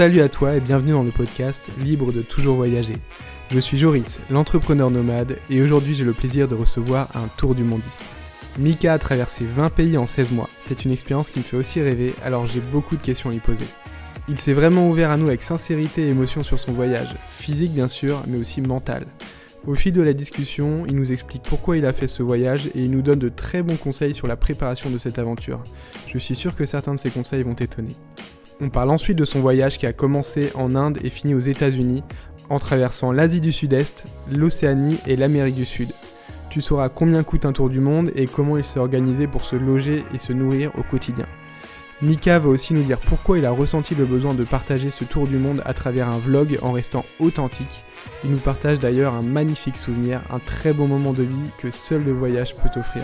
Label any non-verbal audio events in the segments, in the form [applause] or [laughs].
Salut à toi et bienvenue dans le podcast Libre de toujours voyager. Je suis Joris, l'entrepreneur nomade, et aujourd'hui j'ai le plaisir de recevoir un tour du mondiste. Mika a traversé 20 pays en 16 mois. C'est une expérience qui me fait aussi rêver, alors j'ai beaucoup de questions à lui poser. Il s'est vraiment ouvert à nous avec sincérité et émotion sur son voyage, physique bien sûr, mais aussi mental. Au fil de la discussion, il nous explique pourquoi il a fait ce voyage et il nous donne de très bons conseils sur la préparation de cette aventure. Je suis sûr que certains de ces conseils vont t'étonner. On parle ensuite de son voyage qui a commencé en Inde et fini aux États-Unis, en traversant l'Asie du Sud-Est, l'Océanie et l'Amérique du Sud. Tu sauras combien coûte un tour du monde et comment il s'est organisé pour se loger et se nourrir au quotidien. Mika va aussi nous dire pourquoi il a ressenti le besoin de partager ce tour du monde à travers un vlog en restant authentique. Il nous partage d'ailleurs un magnifique souvenir, un très beau moment de vie que seul le voyage peut offrir.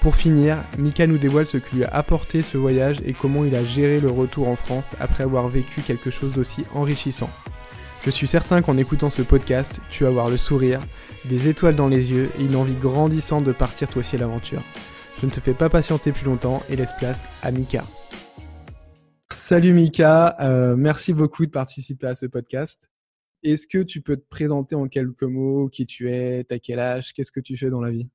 Pour finir, Mika nous dévoile ce que lui a apporté ce voyage et comment il a géré le retour en France après avoir vécu quelque chose d'aussi enrichissant. Je suis certain qu'en écoutant ce podcast, tu vas avoir le sourire, des étoiles dans les yeux et une envie grandissante de partir toi aussi à l'aventure. Je ne te fais pas patienter plus longtemps et laisse place à Mika. Salut Mika, euh, merci beaucoup de participer à ce podcast. Est-ce que tu peux te présenter en quelques mots qui tu es, t'as quel âge, qu'est-ce que tu fais dans la vie?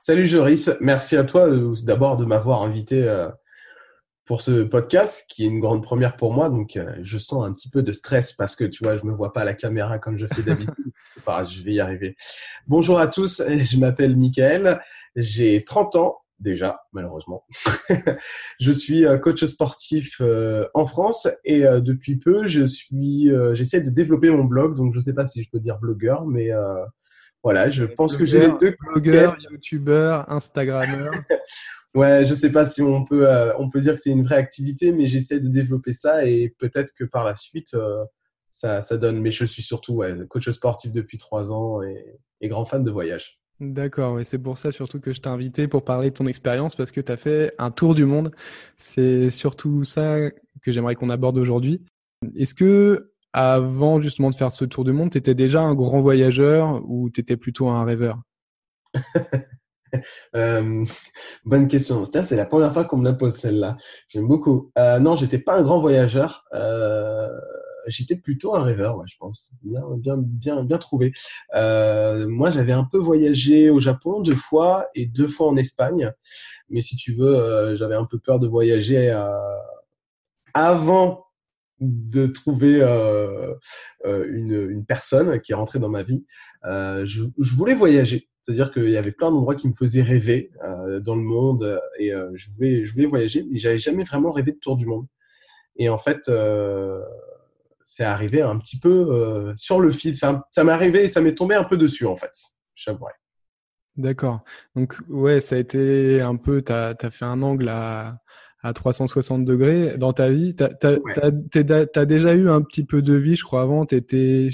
Salut Joris, merci à toi euh, d'abord de m'avoir invité euh, pour ce podcast qui est une grande première pour moi. Donc euh, je sens un petit peu de stress parce que tu vois, je me vois pas à la caméra comme je fais d'habitude. [laughs] enfin, je vais y arriver. Bonjour à tous, je m'appelle Michael, j'ai 30 ans déjà malheureusement. [laughs] je suis coach sportif en France et depuis peu, je suis j'essaie de développer mon blog donc je sais pas si je peux dire blogueur mais voilà, je pense que j'ai les deux blogueur, youtubeur, instagrammeur. [laughs] ouais, je sais pas si on peut euh, on peut dire que c'est une vraie activité, mais j'essaie de développer ça et peut-être que par la suite euh, ça, ça donne. Mais je suis surtout ouais, coach sportif depuis trois ans et, grand fan de voyage. D'accord, et c'est pour ça surtout que je t'ai invité pour parler de ton expérience parce que tu as fait un tour du monde. C'est surtout ça que j'aimerais qu'on aborde aujourd'hui. Est-ce que avant justement de faire ce tour du monde, tu étais déjà un grand voyageur ou tu étais plutôt un rêveur? [laughs] Euh, bonne question. C'est la première fois qu'on me la pose celle-là. J'aime beaucoup. Euh, non, j'étais pas un grand voyageur. Euh, j'étais plutôt un rêveur, ouais, je pense. Bien, bien, bien, bien trouvé. Euh, moi, j'avais un peu voyagé au Japon deux fois et deux fois en Espagne. Mais si tu veux, j'avais un peu peur de voyager avant de trouver euh, euh, une, une, personne qui est rentrée dans ma vie. Euh, je, voulais voyager, c'est-à-dire qu'il y avait plein d'endroits qui me faisaient rêver euh, dans le monde et euh, je voulais je voulais voyager, mais j'avais jamais vraiment rêvé de tour du monde. Et en fait, c'est arrivé un petit peu sur le fil. Ça, m'est arrivé et ça m'est tombé un peu dessus en fait. J'avouerais. D'accord. Donc ouais, ça a été un peu, tu fait un angle à, à 360 degrés dans ta vie. Tu as, déjà eu un petit peu de vie, je crois, avant. Tu étais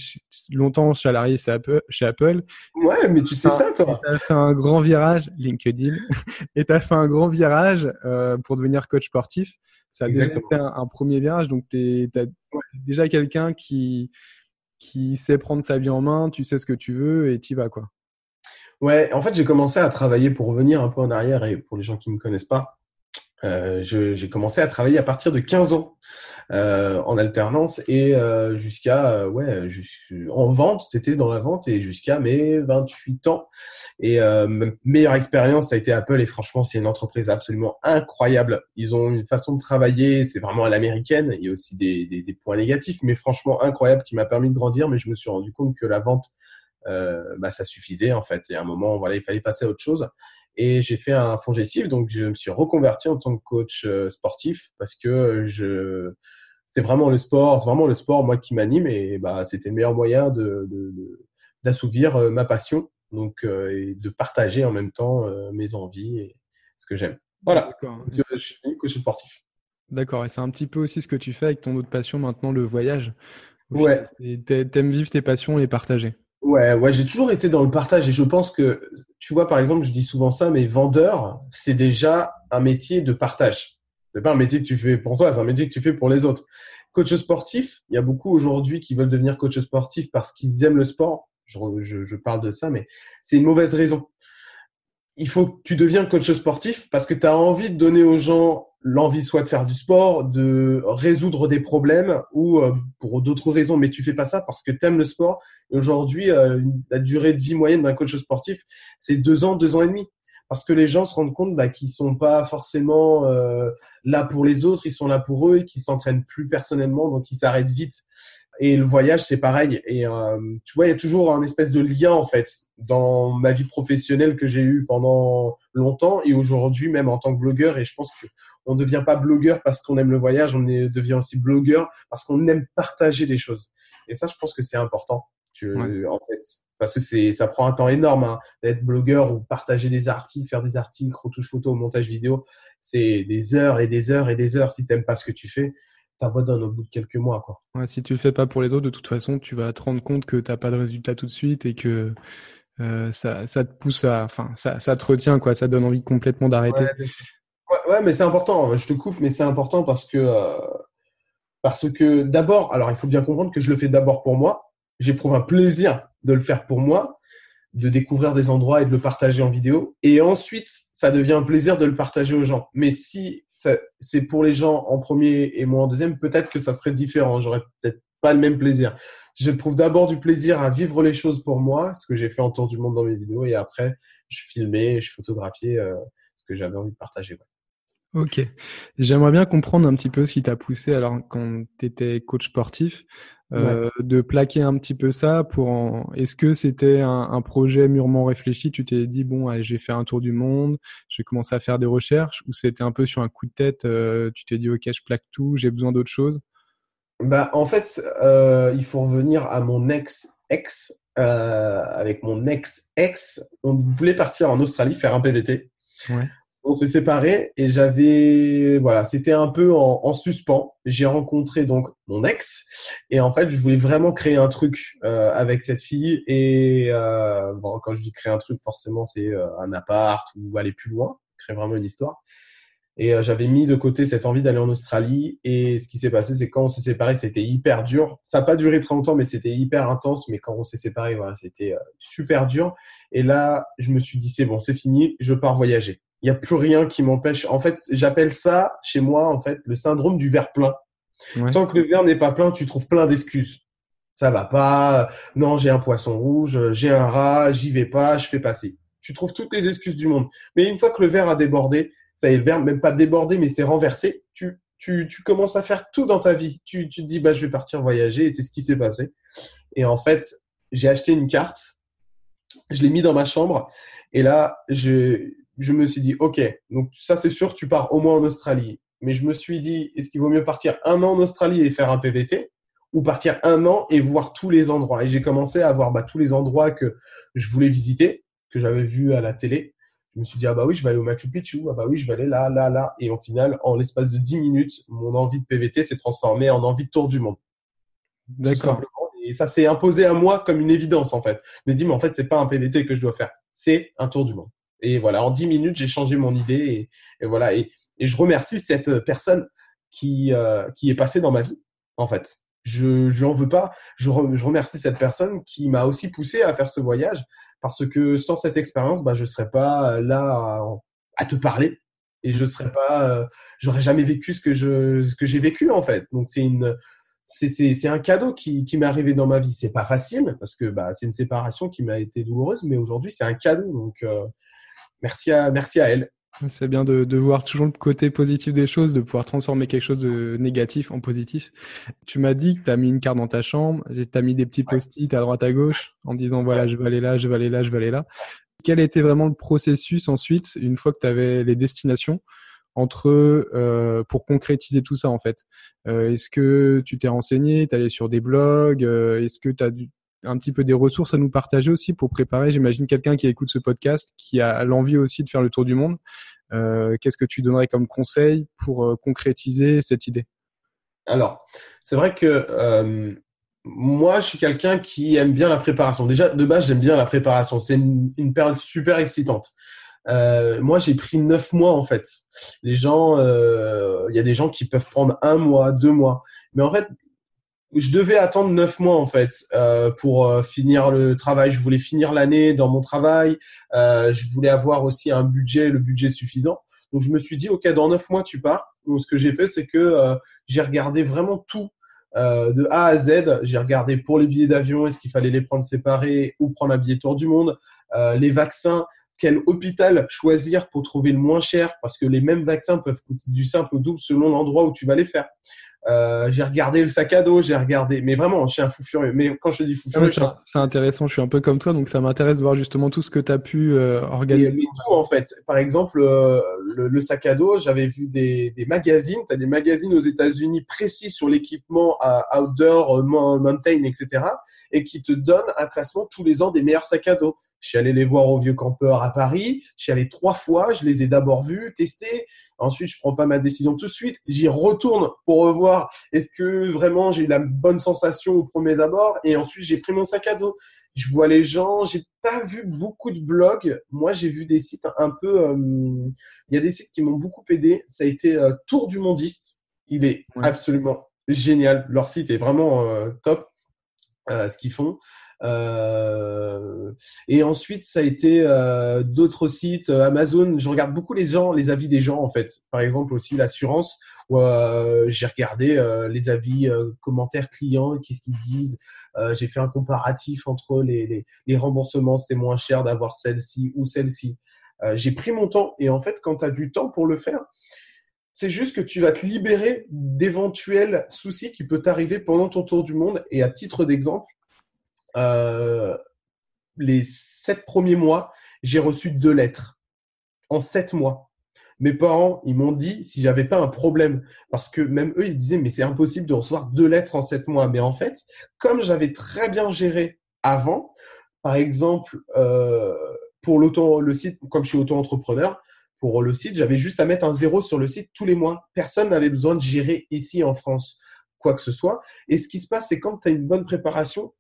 longtemps salarié chez Apple. Ouais, mais tu sais ça, toi. Tu as fait un grand virage, LinkedIn, [laughs] et tu as fait un grand virage euh, pour devenir coach sportif. Ça a déjà été un, premier virage, donc tu es, déjà quelqu'un qui, qui sait prendre sa vie en main, tu sais ce que tu veux et tu vas, quoi. Ouais, en fait, j'ai commencé à travailler pour revenir un peu en arrière et pour les gens qui ne me connaissent pas. Euh, j'ai commencé à travailler à partir de 15 ans euh, en alternance et euh, jusqu'à euh, ouais en vente c'était dans la vente et jusqu'à mes 28 ans. Et euh, ma meilleure expérience ça a été Apple et franchement c'est une entreprise absolument incroyable. Ils ont une façon de travailler c'est vraiment à l'américaine il y a aussi des, des, des, points négatifs mais franchement incroyable qui m'a permis de grandir mais je me suis rendu compte que la vente bah ça suffisait en fait. Et à un moment voilà il fallait passer à autre chose et j'ai fait un fonds gestif, donc je me suis reconverti en tant que coach euh, sportif parce que je c'était vraiment le sport, c'est vraiment le sport moi qui m'anime et bah c'était le meilleur moyen de d'assouvir euh, ma passion, donc euh, et de partager en même temps mes envies et ce que j'aime. Voilà. Je suis coach sportif. D'accord, et c'est un petit peu aussi ce que tu fais avec ton autre passion maintenant, le voyage. ouais. T'aimes vivre tes passions et les partager. Ouais, ouais, j'ai toujours été dans le partage et je pense que, tu vois, par exemple, je dis souvent ça, mais vendeur, c'est déjà un métier de partage. C'est pas un métier que tu fais pour toi, c'est un métier que tu fais pour les autres. Coach sportif, il y a beaucoup aujourd'hui qui veulent devenir coach sportif parce qu'ils aiment le sport. Je, je, je, parle de ça, mais c'est une mauvaise raison. Il faut que tu deviens coach sportif parce que tu as envie de donner aux gens l'envie soit de faire du sport, de résoudre des problèmes ou euh, pour d'autres raisons, mais tu fais pas ça parce que tu aimes le sport. Et aujourd'hui, euh, la durée de vie moyenne d'un coach sportif, c'est deux ans, deux ans et demi. Parce que les gens se rendent compte bah, qu'ils sont pas forcément euh, là pour les autres, ils sont là pour eux et qu'ils s'entraînent plus personnellement, donc ils s'arrêtent vite. Et le voyage, c'est pareil. Et euh, tu vois, il y a toujours un espèce de lien en fait dans ma vie professionnelle que j'ai eue pendant longtemps et aujourd'hui même en tant que blogueur. Et je pense qu'on ne devient pas blogueur parce qu'on aime le voyage, on devient aussi blogueur parce qu'on aime partager des choses. Et ça, je pense que c'est important. Tu, En fait, parce que c'est, ça prend un temps énorme hein, d'être blogueur ou partager des articles, faire des articles, retouche photo, montage vidéo. C'est des heures et des heures et des heures. Si t'aimes pas ce que tu fais, t'abandonnes au bout de quelques mois. Quoi. Ouais, si tu le fais pas pour les autres, de toute façon, tu vas te rendre compte que tu n'as pas de résultat tout de suite et que euh, ça, ça, te pousse à. Enfin, ça, ça, te retient, quoi. Ça donne envie complètement d'arrêter. Ouais, mais c'est important. Je te coupe, mais c'est important parce que. Euh, parce que d'abord, alors il faut bien comprendre que je le fais d'abord pour moi. J'éprouve un plaisir de le faire pour moi de découvrir des endroits et de le partager en vidéo. Et ensuite, ça devient un plaisir de le partager aux gens. Mais si c'est pour les gens en premier et moi en deuxième, peut-être que ça serait différent. J'aurais peut-être pas le même plaisir. Je trouve d'abord du plaisir à vivre les choses pour moi, ce que j'ai fait en tour du monde dans mes vidéos, et après, je filmais, je photographiais euh, ce que j'avais envie de partager. Ok. J'aimerais bien comprendre un petit peu ce qui t'a poussé, alors quand tu étais coach sportif, euh, de plaquer un petit peu ça pour en... Est-ce que c'était un, projet mûrement réfléchi? Tu t'es dit, bon, allez, j'ai fait un tour du monde, je vais commencer à faire des recherches, ou c'était un peu sur un coup de tête, euh, tu t'es dit, ok, je plaque tout, j'ai besoin d'autre chose? Bah, En fait, euh, il faut revenir à mon ex-ex. avec mon ex-ex, on voulait partir en Australie faire un PVT. Ouais on s'est séparés et j'avais voilà c'était un peu en, suspens. J'ai rencontré donc mon ex et en fait je voulais vraiment créer un truc euh, avec cette fille et euh, bon quand je dis créer un truc forcément c'est euh, un appart ou aller plus loin créer vraiment une histoire. Et j'avais mis de côté cette envie d'aller en Australie et ce qui s'est passé c'est quand on s'est séparés c'était hyper dur. Ça n'a pas duré très longtemps mais c'était hyper intense. Mais quand on s'est séparés voilà c'était super dur. Et là je me suis dit c'est bon c'est fini je pars voyager il n'y a plus rien qui m'empêche. En fait, j'appelle ça chez moi en fait le syndrome du verre plein. Tant que le verre n'est pas plein, tu trouves plein d'excuses. Ça va pas. Non, j'ai un poisson rouge, j'ai un rat, j'y vais pas, je fais passer. Tu trouves toutes les excuses du monde. Mais une fois que le verre a débordé, ça y est, le verre même pas débordé, mais c'est renversé. Tu, tu, tu commences à faire tout dans ta vie. Tu, tu te dis bah je vais partir voyager et c'est ce qui s'est passé. Et en fait, j'ai acheté une carte, je l'ai mis dans ma chambre et là je je me suis dit, OK, donc ça c'est sûr, tu pars au moins en Australie. Mais je me suis dit, est-ce qu'il vaut mieux partir un an en Australie et faire un PVT ou partir un an et voir tous les endroits? Et j'ai commencé à voir bah, tous les endroits que je voulais visiter, que j'avais vus à la télé. Je me suis dit, ah bah oui, je vais aller au Machu Picchu, ah bah oui, je vais aller là, là, là. Et au final, en l'espace de 10 minutes, mon envie de PVT s'est transformée en envie de tour du monde. D'accord. Et ça s'est imposé à moi comme une évidence, en fait. Je me dis, mais en fait, c'est pas un PVT que je dois faire, c'est un tour du monde. Et voilà, en 10 minutes, j'ai changé mon idée. Et, voilà. Et, je remercie cette personne qui, euh, qui est passée dans ma vie, en fait. Je n'en veux pas. Je, je, remercie cette personne qui m'a aussi poussé à faire ce voyage parce que sans cette expérience, bah, je ne serais pas là à, te parler et je serais pas, euh, j'aurais jamais vécu ce que je, ce que j'ai vécu en fait. Donc c'est une, c'est un cadeau qui, qui m'est arrivé dans ma vie. C'est pas facile parce que bah, c'est une séparation qui m'a été douloureuse, mais aujourd'hui c'est un cadeau. Donc euh, merci à, merci à elle. C'est bien de, de, voir toujours le côté positif des choses, de pouvoir transformer quelque chose de négatif en positif. Tu m'as dit que tu as mis une carte dans ta chambre, tu as mis des petits post-it à droite à gauche en disant voilà, je vais aller là, je vais aller là, je vais aller là. Quel était vraiment le processus ensuite, une fois que tu avais les destinations, entre euh, pour concrétiser tout ça en fait? Euh, Est-ce que tu t'es renseigné, tu allé sur des blogs euh, Est-ce que tu as un petit peu des ressources à nous partager aussi pour préparer, j'imagine, quelqu'un qui écoute ce podcast, qui a l'envie aussi de faire le tour du monde. Euh, qu'est-ce que tu donnerais comme conseil pour euh, concrétiser cette idée? Alors, c'est vrai que euh, moi, je suis quelqu'un qui aime bien la préparation. Déjà, de base, j'aime bien la préparation. C'est une, période super excitante. moi, j'ai pris neuf mois en fait. Les gens, il y a des gens qui peuvent prendre un mois, deux mois. Mais en fait, je devais attendre neuf mois en fait euh, pour euh, finir le travail. Je voulais finir l'année dans mon travail. Euh, je voulais avoir aussi un budget, le budget suffisant. Donc je me suis dit, ok, dans neuf mois tu pars. Donc ce que j'ai fait, c'est que euh, j'ai regardé vraiment tout euh, de A à Z. J'ai regardé pour les billets d'avion, est-ce qu'il fallait les prendre séparés ou prendre un billet tour du monde, les vaccins, quel hôpital choisir pour trouver le moins cher? Parce que les mêmes vaccins peuvent coûter du simple au double selon l'endroit où tu vas les faire. Euh, j'ai regardé le sac à dos, j'ai regardé, mais vraiment, je suis un fou furieux. Mais quand je dis fou furieux, c'est intéressant. Je suis un peu comme toi, donc ça m'intéresse de voir justement tout ce que tu as pu euh, organiser. Mais, tout en fait. Par exemple, euh, le, le, sac à dos, j'avais vu des, des magazines. Tu as des magazines aux États-Unis précis sur l'équipement outdoor, mountain, etc. et qui te donnent un classement tous les ans des meilleurs sacs à dos. Je suis allé les voir au Vieux Campeur à Paris. Je suis allé trois fois. Je les ai d'abord vus, testés. Ensuite, je prends pas ma décision tout de suite. J'y retourne pour revoir est-ce que vraiment j'ai eu la bonne sensation au premier abord. Et ensuite, j'ai pris mon sac à dos. Je vois les gens. J'ai pas vu beaucoup de blogs. Moi, j'ai vu des sites un peu. Euh, il y a des sites qui m'ont beaucoup aidé. Ça a été euh, Tour du Mondiste. Il est absolument génial. Leur site est vraiment euh, top. ce qu'ils font. Euh, et ensuite, ça a été euh, d'autres sites, euh, Amazon. Je regarde beaucoup les gens, les avis des gens en fait. Par exemple aussi l'assurance, où j'ai regardé les avis, commentaires clients, qu'est-ce qu'ils disent. j'ai fait un comparatif entre les, les, remboursements, c'était moins cher d'avoir celle-ci ou celle-ci. j'ai pris mon temps et en fait, quand tu as du temps pour le faire, c'est juste que tu vas te libérer d'éventuels soucis qui peuvent t'arriver pendant ton tour du monde. Et à titre d'exemple, euh, les sept premiers mois, j'ai reçu deux lettres en sept mois. Mes parents, ils m'ont dit si j'avais pas un problème, parce que même eux, ils disaient mais c'est impossible de recevoir deux lettres en sept mois. Mais en fait, comme j'avais très bien géré avant, par exemple euh, pour l'auto, le site, comme je suis auto-entrepreneur, pour le site, j'avais juste à mettre un zéro sur le site tous les mois. Personne n'avait besoin de gérer ici en France quoi que ce soit. Et ce qui se passe, c'est quand tu as une bonne préparation,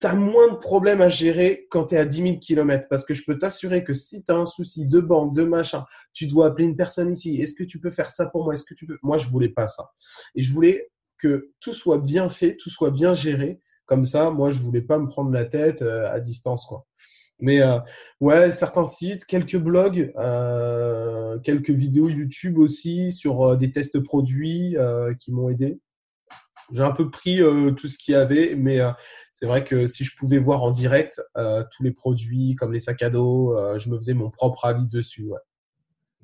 tu as moins de problèmes à gérer quand tu es à 10 000 km. Parce que je peux t'assurer que si tu un souci de banque, de machin, tu dois appeler une personne ici. Est-ce que tu peux faire ça pour moi? Est-ce que tu peux? Moi, je voulais pas ça. Et je voulais que tout soit bien fait, tout soit bien géré. Comme ça, moi, je voulais pas me prendre la tête euh, à distance, quoi. Mais euh, ouais, certains sites, quelques blogs, euh, quelques vidéos YouTube aussi sur euh, des tests produits qui m'ont aidé. J'ai un peu pris tout ce qu'il y avait, mais c'est vrai que si je pouvais voir en direct euh, tous les produits comme les sacs à dos, euh, je me faisais mon propre avis dessus. Ouais.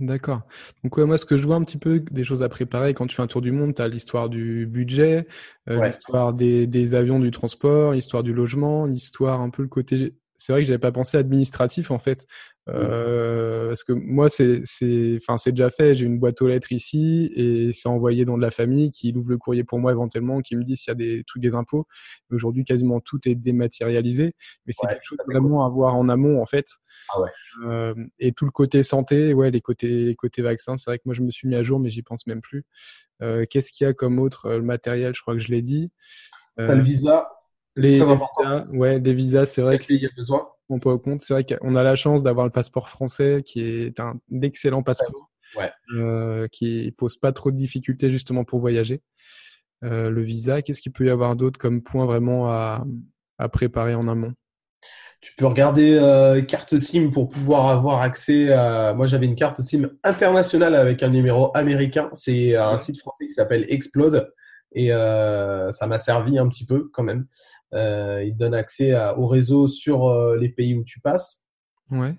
D'accord. Donc moi, ce que je vois un petit peu des choses à préparer quand tu fais un tour du monde, tu as l'histoire du budget, euh, l'histoire des, des, avions, du transport, l'histoire du logement, l'histoire un peu le côté c'est vrai que j'avais pas pensé administratif en fait, euh, parce que moi c'est c'est enfin c'est déjà fait. J'ai une boîte aux lettres ici et c'est envoyé dans de la famille qui ouvre le courrier pour moi éventuellement, qui me dit s'il y a des trucs des impôts. Aujourd'hui quasiment tout est dématérialisé, mais c'est quelque chose vraiment à voir en amont en fait. Ah ouais. euh, et tout le côté santé, ouais les côtés les côtés vaccins, c'est vrai que moi je me suis mis à jour mais j'y pense même plus. Euh, Qu'est-ce qu'il y a comme autre euh, le matériel? Je crois que je l'ai dit. Euh, le visa? Les, visas, ouais, des visas, c'est vrai que il y a besoin. On peut au compte. C'est vrai qu'on a la chance d'avoir le passeport français, qui est un excellent passeport, ouais. euh, qui pose pas trop de difficultés justement pour voyager. Euh, le visa, qu'est-ce qu'il peut y avoir d'autre comme point vraiment à, à, préparer en amont? Tu peux regarder euh, carte SIM pour pouvoir avoir accès à. Moi, j'avais une carte SIM internationale avec un numéro américain. C'est un site français qui s'appelle Explode et euh, ça m'a servi un petit peu quand même. Euh, il donne accès à, au réseau sur euh, les pays où tu passes. Ouais.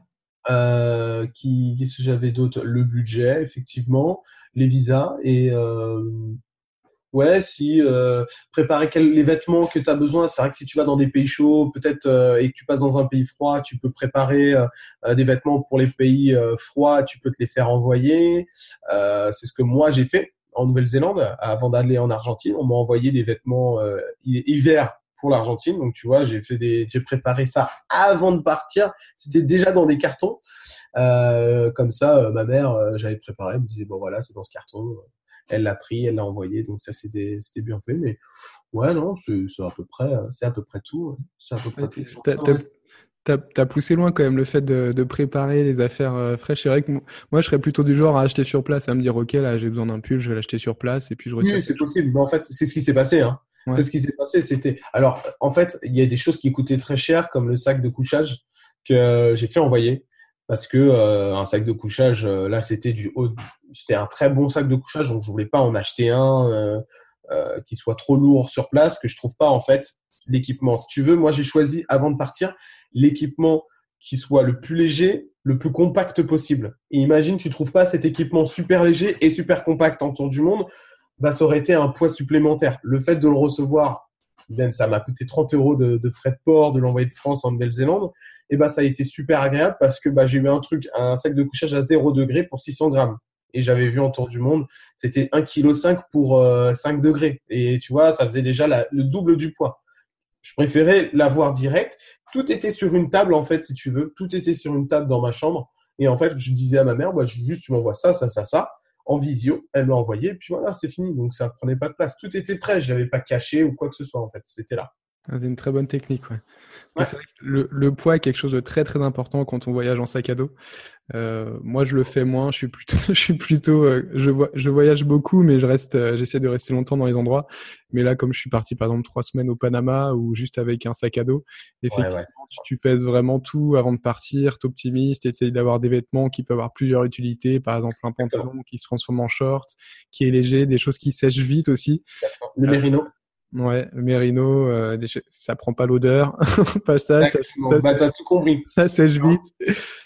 Euh, qui, qu'est-ce que j'avais d'autre Le budget, effectivement, les visas et ouais, si euh, préparer quel, les vêtements que tu as besoin. C'est vrai que si tu vas dans des pays chauds, peut-être euh, et que tu passes dans un pays froid, tu peux préparer des vêtements pour les pays froids. Tu peux te les faire envoyer. c'est ce que moi j'ai fait en Nouvelle-Zélande avant d'aller en Argentine. On m'a envoyé des vêtements hiver pour l'Argentine. Donc tu vois, j'ai fait des, j'ai préparé ça avant de partir. C'était déjà dans des cartons. Euh, comme ça, euh, ma mère, euh, j'avais préparé, elle me disait bon voilà, c'est dans ce carton. Elle l'a pris, elle l'a envoyé. Donc ça, c'était, c'était bien fait. Mais ouais, non, c'est, c'est à peu près, c'est à peu près tout. C'est à peu près ouais, tout. T'as as poussé loin quand même le fait de, de préparer les affaires fraîches. C'est vrai que moi, je serais plutôt du genre à acheter sur place, à me dire ok là j'ai besoin d'un pull, je vais l'acheter sur place et puis je Oui, c'est possible. Mais en fait, c'est ce qui s'est passé. Hein. C'est ce qui s'est passé. C'était alors en fait, il y a des choses qui coûtaient très cher, comme le sac de couchage que j'ai fait envoyer parce que euh, un sac de couchage, euh, là, c'était du haut, c'était un très bon sac de couchage, donc je voulais pas en acheter un euh, euh, qui soit trop lourd sur place, que je trouve pas en fait l'équipement. Si tu veux, moi, j'ai choisi avant de partir l'équipement qui soit le plus léger, le plus compact possible. Et imagine, tu trouves pas cet équipement super léger et super compact en tour du monde, bah, ça aurait été un poids supplémentaire. Le fait de le recevoir, même ça m'a coûté 30 euros de, frais de port, de l'envoyer de France en Nouvelle-Zélande, et bah, ça a été super agréable parce que bah, j'ai eu un truc, un sac de couchage à 0 degré pour 600 grammes. Et j'avais vu en tour du monde, c'était 1,5 kg pour 5 degrés. Et tu vois, ça faisait déjà le double du poids. Je préférais l'avoir direct. Tout était sur une table, en fait, si tu veux. Tout était sur une table dans ma chambre. Et en fait, je disais à ma mère, bah, juste, tu m'envoies ça, ça, ça, ça, en visio. Elle m'a envoyé, et puis voilà, c'est fini. Donc, ça ne prenait pas de place. Tout était prêt. Je l'avais pas caché ou quoi que ce soit, en fait. C'était là. Ah, c'est une très bonne technique, ouais. Vrai que le, le, poids est quelque chose de très très important quand on voyage en sac à dos. Euh, moi, je le fais moins. Je suis plutôt, [laughs] je suis plutôt, euh, je, je voyage beaucoup, mais je reste, euh, j'essaie de rester longtemps dans les endroits. Mais là, comme je suis parti par exemple trois semaines au Panama ou juste avec un sac à dos, effectivement, Tu, tu, pèses vraiment tout avant de partir, t'optimises, t'essayes d'avoir des vêtements qui peuvent avoir plusieurs utilités, par exemple un pantalon qui se transforme en short, qui est léger, des choses qui sèchent vite aussi. Le mérino. Ouais, le mérino, euh, ça prend pas l'odeur. [laughs] pas ça, ça, ça, bah, tout compris. Ça sèche vite.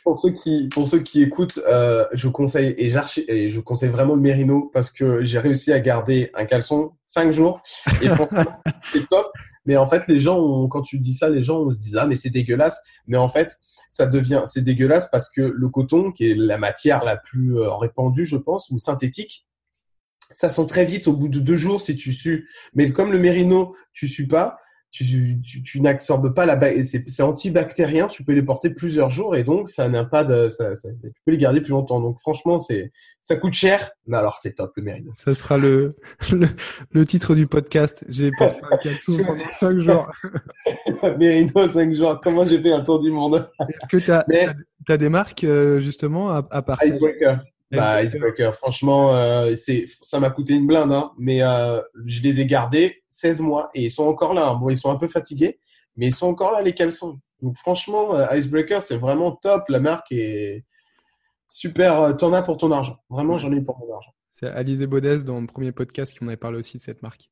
Pour ceux qui, pour ceux qui écoutent, euh, je conseille et, et je conseille vraiment le mérino parce que j'ai réussi à garder un caleçon cinq jours et [laughs] franchement c'est top. Mais en fait, les gens, quand tu dis ça, les gens on se dit ah mais c'est dégueulasse. Mais en fait, ça devient c'est dégueulasse parce que le coton, qui est la matière la plus euh, répandue, je pense, ou synthétique, ça sent très vite au bout de deux jours si tu sues. Mais comme le mérino, tu sues pas, tu, tu, tu n'absorbes pas la c'est antibactérien, tu peux les porter plusieurs jours et donc ça n'a pas de ça, ça, tu peux les garder plus longtemps. Donc franchement, c'est ça coûte cher, mais alors c'est top le mérino. Ça sera le le, le titre du podcast. J'ai porté un caleçon pendant cinq jours. [laughs] mérino cinq jours. Comment j'ai fait un tour du monde? Est-ce que tu as, as, des marques euh, justement à, à partir Icebreaker. Bah, Icebreaker, franchement, euh, c'est, ça m'a coûté une blinde, hein, mais euh, je les ai gardés 16 mois et ils sont encore là. Hein. Bon, ils sont un peu fatigués, mais ils sont encore là, les caleçons. Donc, franchement, euh, Icebreaker, c'est vraiment top. La marque est super. T'en as pour ton argent. Vraiment, j'en ai pour mon argent. C'est Alizé Bodès dans le premier podcast qui m'en avait parlé aussi de cette marque.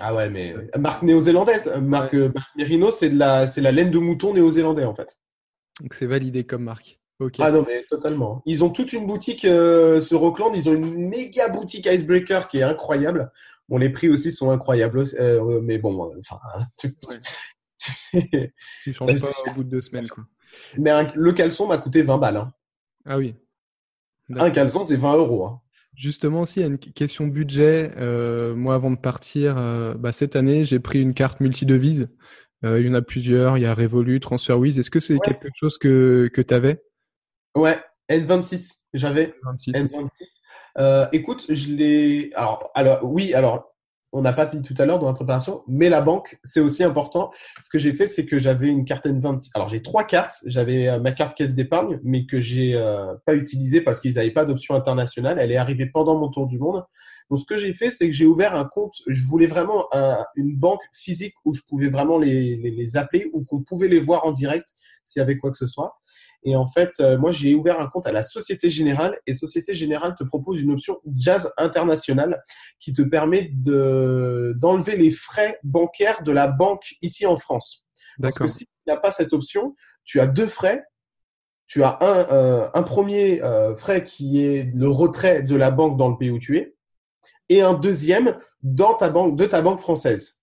Ah ouais, mais marque néo-zélandaise. Marque ouais. Merino, c'est de la, c'est la laine de mouton néo-zélandais en fait. Donc c'est validé comme marque. Ah non, mais totalement. Ils ont toute une boutique, euh, ce Rockland, ils ont une méga boutique Icebreaker qui est incroyable. Bon, les prix aussi sont incroyables, euh, mais bon, euh, enfin, [laughs] tu, tu sais. Tu changes pas au bout de deux semaines, quoi. Mais un, le caleçon m'a coûté 20 balles. Hein. Ah oui. Un caleçon, c'est 20 euros. Hein. Justement, aussi, il y a une question budget. Euh, moi, avant de partir, euh, bah, cette année, j'ai pris une carte multidevise. Euh, il y en a plusieurs. Il y a Revolut, TransferWiz. Est-ce que c'est ouais. quelque chose que, que tu avais Ouais, N26, j'avais N26. Euh, écoute, je l'ai. Alors, alors, oui, alors, on n'a pas dit tout à l'heure dans la préparation, mais la banque, c'est aussi important. Ce que j'ai fait, c'est que j'avais une carte N26. Alors, j'ai trois cartes. J'avais euh, ma carte caisse d'épargne, mais que j'ai euh, pas utilisée parce qu'ils n'avaient pas d'option internationale. Elle est arrivée pendant mon tour du monde. Donc, ce que j'ai fait, c'est que j'ai ouvert un compte. Je voulais vraiment un, une banque physique où je pouvais vraiment les, les, les appeler ou qu'on pouvait les voir en direct s'il y avait quoi que ce soit. Et en fait, euh, moi, j'ai ouvert un compte à la Société Générale et Société Générale te propose une option Jazz International qui te permet de, d'enlever les frais bancaires de la banque ici en France. Parce que si tu n'as pas cette option, tu as deux frais. Tu as un, euh, un premier euh, frais qui est le retrait de la banque dans le pays où tu es et un deuxième dans ta banque, de ta banque française.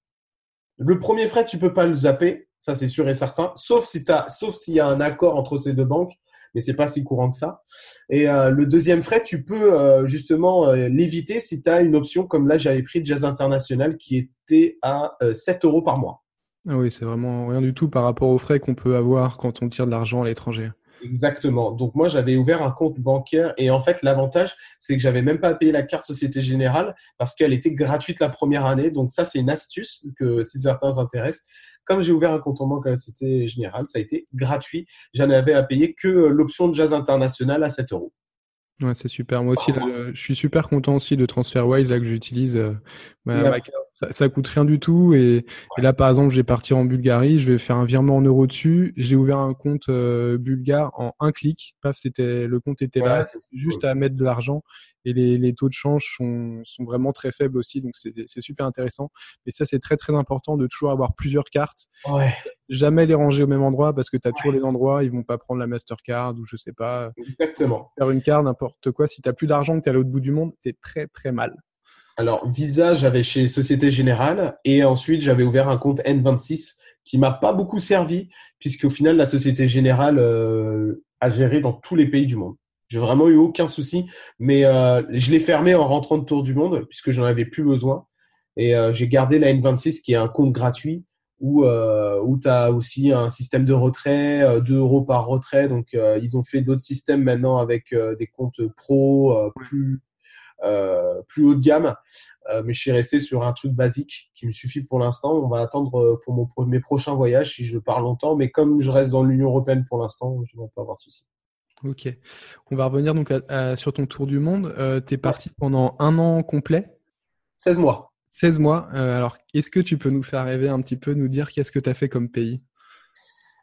Le premier frais, tu peux pas le zapper ça c'est sûr et certain. Sauf si t'as, sauf s'il y a un accord entre ces deux banques, mais c'est pas si courant que ça. Et euh, le deuxième frais, tu peux euh, justement euh, l'éviter si tu as une option comme là j'avais pris Jazz International qui était à 7 euros par mois. Ah oui, c'est vraiment rien du tout par rapport aux frais qu'on peut avoir quand on tire de l'argent à l'étranger. Exactement. Donc moi, j'avais ouvert un compte bancaire et en fait, l'avantage, c'est que j'avais même pas à payer la carte Société Générale parce qu'elle était gratuite la première année. Donc ça, c'est une astuce que si certains intéressent, comme j'ai ouvert un compte en banque à la Société Générale, ça a été gratuit. J'en avais à payer que l'option de Jazz International à 7 euros. Ouais, c'est super. Moi aussi, je suis super content aussi de TransferWise là que j'utilise. Euh, ça, ça coûte rien du tout. Et, là, par exemple, je vais partir en Bulgarie, je vais faire un virement en euros dessus. J'ai ouvert un compte euh, bulgare en un clic. Paf, c'était le compte était là. C'est juste à mettre de l'argent et les, les, taux de change sont, sont vraiment très faibles aussi. Donc c'est super intéressant. Et ça, c'est très très important de toujours avoir plusieurs cartes. Ouais. Jamais les ranger au même endroit parce que tu as toujours les endroits, ils vont pas prendre la Mastercard ou je sais pas. Exactement. Faire une carte, n'importe quoi. Si tu plus d'argent que tu es à l'autre bout du monde, tu es très très mal. Alors, Visa, j'avais chez Société Générale et ensuite j'avais ouvert un compte N26 qui m'a pas beaucoup servi puisqu'au final, la Société Générale euh, a géré dans tous les pays du monde. J'ai vraiment eu aucun souci, mais euh, je l'ai fermé en rentrant de tour du monde puisque j'en avais plus besoin. Et euh, j'ai gardé la N26 qui est un compte gratuit où, euh, où tu as aussi un système de retrait, 2 euros par retrait. Donc, ils ont fait d'autres systèmes maintenant avec des comptes pro plus, plus haut de gamme. mais je suis resté sur un truc basique qui me suffit pour l'instant. On va attendre pour mon, mes prochains voyages si je pars longtemps. Mais comme je reste dans l'Union européenne pour l'instant, je ne vais pas avoir de souci. Ok. On va revenir donc sur ton tour du monde. Euh, tu es parti pendant un an complet? 16 mois. 16 mois. Euh, alors, est-ce que tu peux nous faire rêver un petit peu, nous dire qu'est-ce que tu as fait comme pays?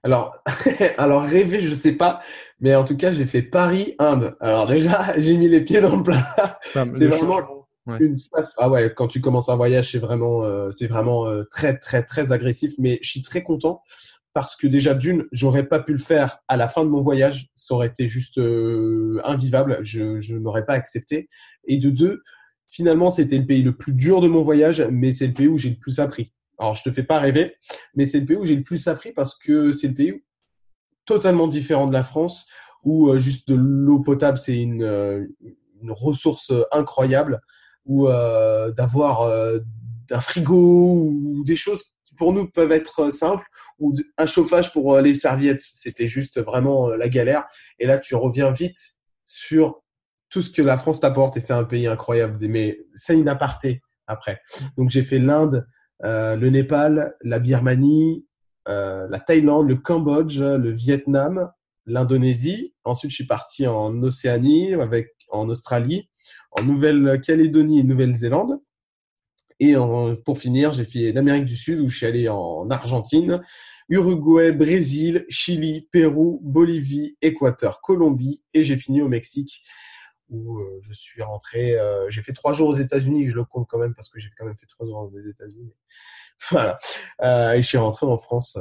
Alors, [laughs] alors, rêver, je ne sais pas, mais en tout cas, j'ai fait Paris-Inde. Alors déjà, [laughs] j'ai mis les pieds dans le plat. c'est vraiment une face. Ah ouais, quand tu commences un voyage, c'est vraiment, euh, c'est vraiment très, très, très agressif. Mais je suis très content parce que déjà d'une, j'aurais pas pu le faire à la fin de mon voyage, ça aurait été juste euh, invivable, je, je n'aurais pas accepté. Et de deux, finalement, c'était le pays le plus dur de mon voyage, mais c'est le pays où j'ai le plus appris. Alors, je te fais pas rêver, mais c'est le pays où j'ai le plus appris parce que c'est le pays totalement différent de la France, où euh, juste de l'eau potable, c'est une, euh, une, ressource incroyable, ou d'avoir un frigo ou des choses pour nous peuvent être euh, simples ou un chauffage pour euh, les serviettes, c'était juste vraiment euh, la galère. Et là, tu reviens vite sur tout ce que la France t'apporte et c'est un pays incroyable. Mais c'est une aparté après. Donc j'ai fait l'Inde, le Népal, la Birmanie, la Thaïlande, le Cambodge, le Vietnam, l'Indonésie. Ensuite, je suis parti en Océanie, avec en Australie, en Nouvelle-Calédonie et Nouvelle-Zélande. Et pour finir, j'ai fait l'Amérique du Sud où je suis allé en Argentine, Uruguay, Brésil, Chili, Pérou, Bolivie, Équateur, Colombie et j'ai fini au Mexique où euh, je suis rentré. Euh, j'ai fait trois jours aux États-Unis, je le compte quand même parce que j'ai quand même fait trois jours aux États-Unis. [laughs] Voilà. Euh, et je suis rentré en France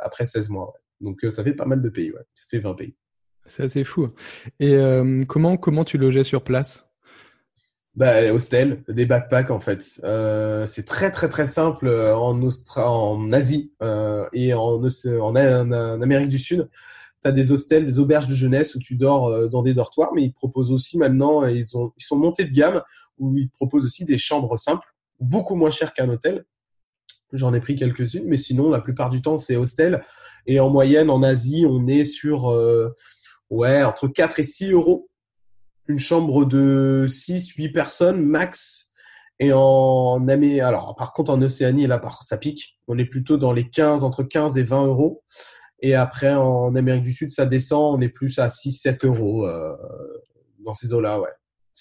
après 16 mois. Donc ça fait pas mal de pays. Ça fait 20 pays. C'est assez fou. Et comment, comment tu logeais sur place? Bah, hostel, des backpacks en fait. Euh, c'est très très très simple euh, en, en Asie euh, et en, en, Amérique du Sud. Tu as des hostels, des auberges de jeunesse où tu dors dans des dortoirs, mais ils proposent aussi maintenant, ils, ont, ils sont montés de gamme, où ils proposent aussi des chambres simples, beaucoup moins chères qu'un hôtel. J'en ai pris quelques-unes, mais sinon, la plupart du temps, c'est hostel. Et en moyenne, en Asie, on est sur ouais, entre 4 et 6 euros une chambre de 6, 8 personnes max. Et en Amérique, alors par contre en Océanie, là, ça pique. On est plutôt dans les 15, entre 15 et 20 euros. Et après, en Amérique du Sud, ça descend. On est plus à 6, 7 euros euh, dans ces eaux-là, ouais.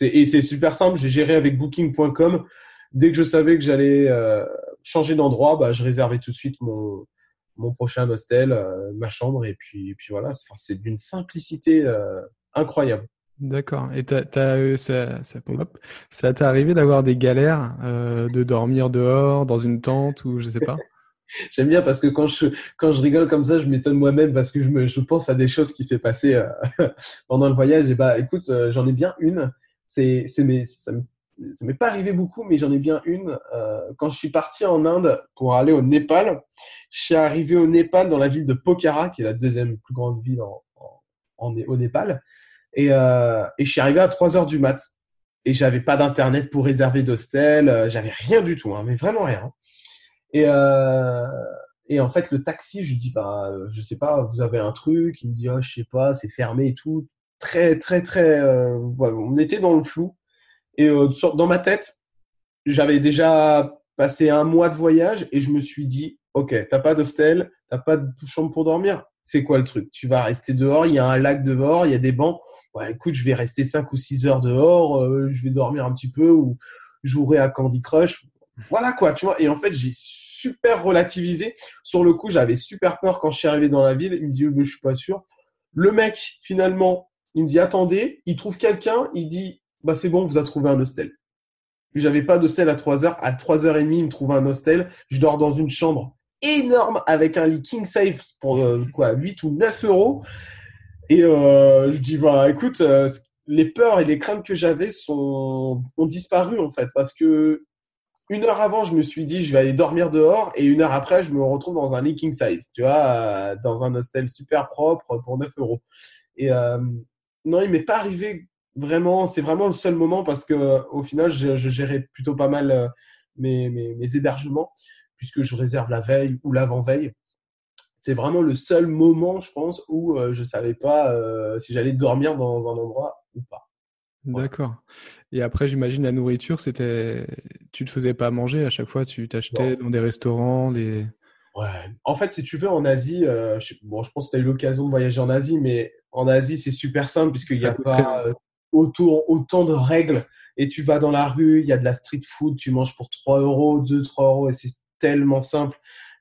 Et c'est super simple. J'ai géré avec Booking.com. Dès que je savais que j'allais euh, changer d'endroit, bah, je réservais tout de suite mon, prochain hostel, euh, ma chambre. Et puis voilà, c'est d'une simplicité incroyable. D'accord. Et t'as, euh, ça, ça, ça t'est arrivé d'avoir des galères, euh, de dormir dehors, dans une tente ou je sais pas? [laughs] J'aime bien parce que quand je, quand je rigole comme ça, je m'étonne moi-même parce que je, me, je pense à des choses qui s'est passées euh, [laughs] pendant le voyage. Et bah, écoute, j'en ai bien une. C'est, c'est mes, ça, ça m'est pas arrivé beaucoup, mais j'en ai bien une. Quand je suis parti en Inde pour aller au Népal, je suis arrivé au Népal dans la ville de Pokhara, qui est la deuxième plus grande ville en, en au Népal. Et, euh, et je suis arrivé à 3 heures du mat. Et j'avais pas d'internet pour réserver d'hostel. Euh, j'avais rien du tout, hein, mais vraiment rien. Et, euh, en fait, le taxi, je lui dis, bah, je sais pas, vous avez un truc? Il me dit, oh, je sais pas, c'est fermé et tout. Très, très, très. On était dans le flou. Et dans ma tête, j'avais déjà passé un mois de voyage et je me suis dit, ok, t'as pas d'hostel, t'as pas de chambre pour dormir, c'est quoi le truc? Tu vas rester dehors, il y a un lac dehors, il y a des bancs. Ouais, écoute, je vais rester 5 ou 6 heures dehors, euh, je vais dormir un petit peu ou jouerai à Candy Crush. Voilà quoi, tu vois. Et en fait, j'ai super relativisé. Sur le coup, j'avais super peur quand je suis arrivé dans la ville. Il me dit, je suis pas sûr. Le mec, finalement, il me dit, attendez, il trouve quelqu'un, il dit, bah c'est bon, vous a trouvé un hostel. J'avais pas d'hostel à 3 heures. À 3 heures et demie, il me trouve un hostel. Je dors dans une chambre énorme avec un lit king safe pour euh, quoi 8 ou 9 euros. Et euh, je dis, bah écoute, euh, les peurs et les craintes que j'avais ont disparu en fait parce que une heure avant, je me suis dit, je vais aller dormir dehors, et une heure après, je me retrouve dans un lit king size, tu vois, dans un hostel super propre pour 9 euros. Et non, il m'est pas arrivé vraiment, c'est vraiment le seul moment parce que au final, je, gérais plutôt pas mal mes, mes hébergements puisque je réserve la veille ou l'avant-veille. C'est vraiment le seul moment, je pense, où euh, je ne savais pas euh, si j'allais dormir dans un endroit ou pas. D'accord. Et après, j'imagine la nourriture, c'était, tu te faisais pas manger à chaque fois, tu t'achetais dans des restaurants, les. Ouais. En fait, si tu veux, en Asie, euh, je... bon, je pense que tu as eu l'occasion de voyager en Asie, mais en Asie, c'est super simple puisqu'il n'y a pas autour, autant de règles. Et tu vas dans la rue, il y a de la street food, tu manges pour 3 euros, 2, 3 euros, et c'est tellement simple.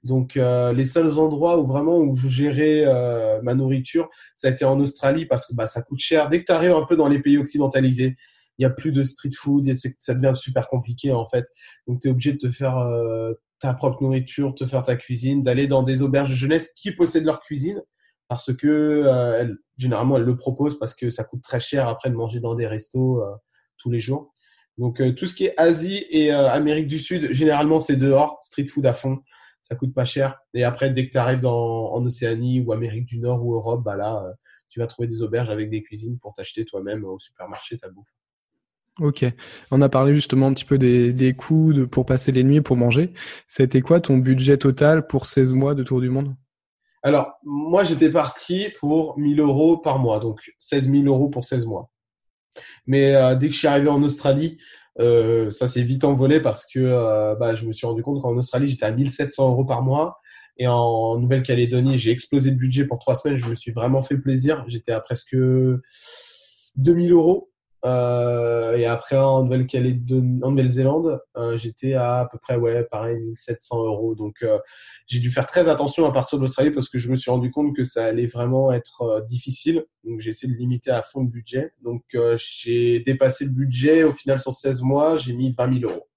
Donc, euh, les seuls endroits où vraiment où je gérais euh, ma nourriture, ça a été en Australie parce que bah, ça coûte cher. Dès que tu arrives un peu dans les pays occidentalisés, il n'y a plus de street food et ça devient super compliqué en fait. Donc, tu es obligé de te faire euh, ta propre nourriture, te faire ta cuisine, d'aller dans des auberges de jeunesse qui possèdent leur cuisine parce que généralement elles le proposent parce que ça coûte très cher après de manger dans des restos tous les jours. Donc euh, tout ce qui est Asie et euh, Amérique du Sud, généralement c'est dehors, street food à fond, ça coûte pas cher. Et après dès que tu arrives dans, en Océanie ou Amérique du Nord ou Europe, bah là euh, tu vas trouver des auberges avec des cuisines pour t'acheter toi-même au supermarché ta bouffe. Ok, on a parlé justement un petit peu des, des coûts de, pour passer les nuits pour manger. C'était quoi ton budget total pour 16 mois de tour du monde? Alors, moi j'étais parti pour 1000 euros par mois, donc 16 000 euros pour 16 mois. Mais euh, dès que je suis arrivé en Australie, euh, ça s'est vite envolé parce que euh, bah, je me suis rendu compte qu'en Australie, j'étais à 1700 euros par mois. Et en Nouvelle-Calédonie, j'ai explosé le budget pour trois semaines. Je me suis vraiment fait plaisir. J'étais à presque 2000 euros. Euh, et après, en Nouvelle-Zélande, euh, j'étais à à peu près, ouais, pareil, 1700 euros. Donc, euh, j'ai dû faire très attention à partir de l'Australie parce que je me suis rendu compte que ça allait vraiment être difficile. Donc, j'ai essayé de limiter à fond le budget. Donc, j'ai dépassé le budget. Au final, sur 16 mois, j'ai mis 20 000 euros.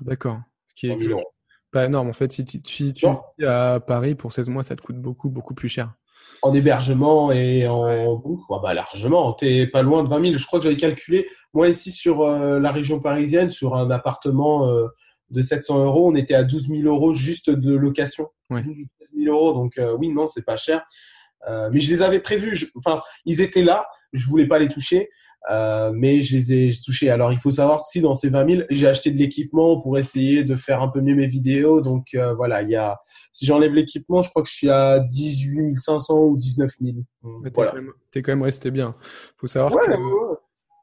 D'accord. Ce qui est pas énorme. En fait, si tu, tu à Paris pour 16 mois, ça te coûte beaucoup, beaucoup plus cher en hébergement et en bouffe, bah, largement, t'es pas loin de 20 000. Je crois que j'avais calculé, moi ici sur euh, la région parisienne, sur un appartement euh, de 700 euros, on était à 12 000 euros juste de location. Ouais. 12 000 euros, donc euh, oui, non, c'est pas cher. mais je les avais prévus, enfin, ils étaient là, je voulais pas les toucher. Euh, mais je les ai touchés. Alors, il faut savoir que si dans ces 20 000, j'ai acheté de l'équipement pour essayer de faire un peu mieux mes vidéos. Donc, euh, voilà, il y a, si j'enlève l'équipement, je crois que je suis à 18 500 ou 19 000. Tu voilà. es, quand même resté bien. faut savoir que.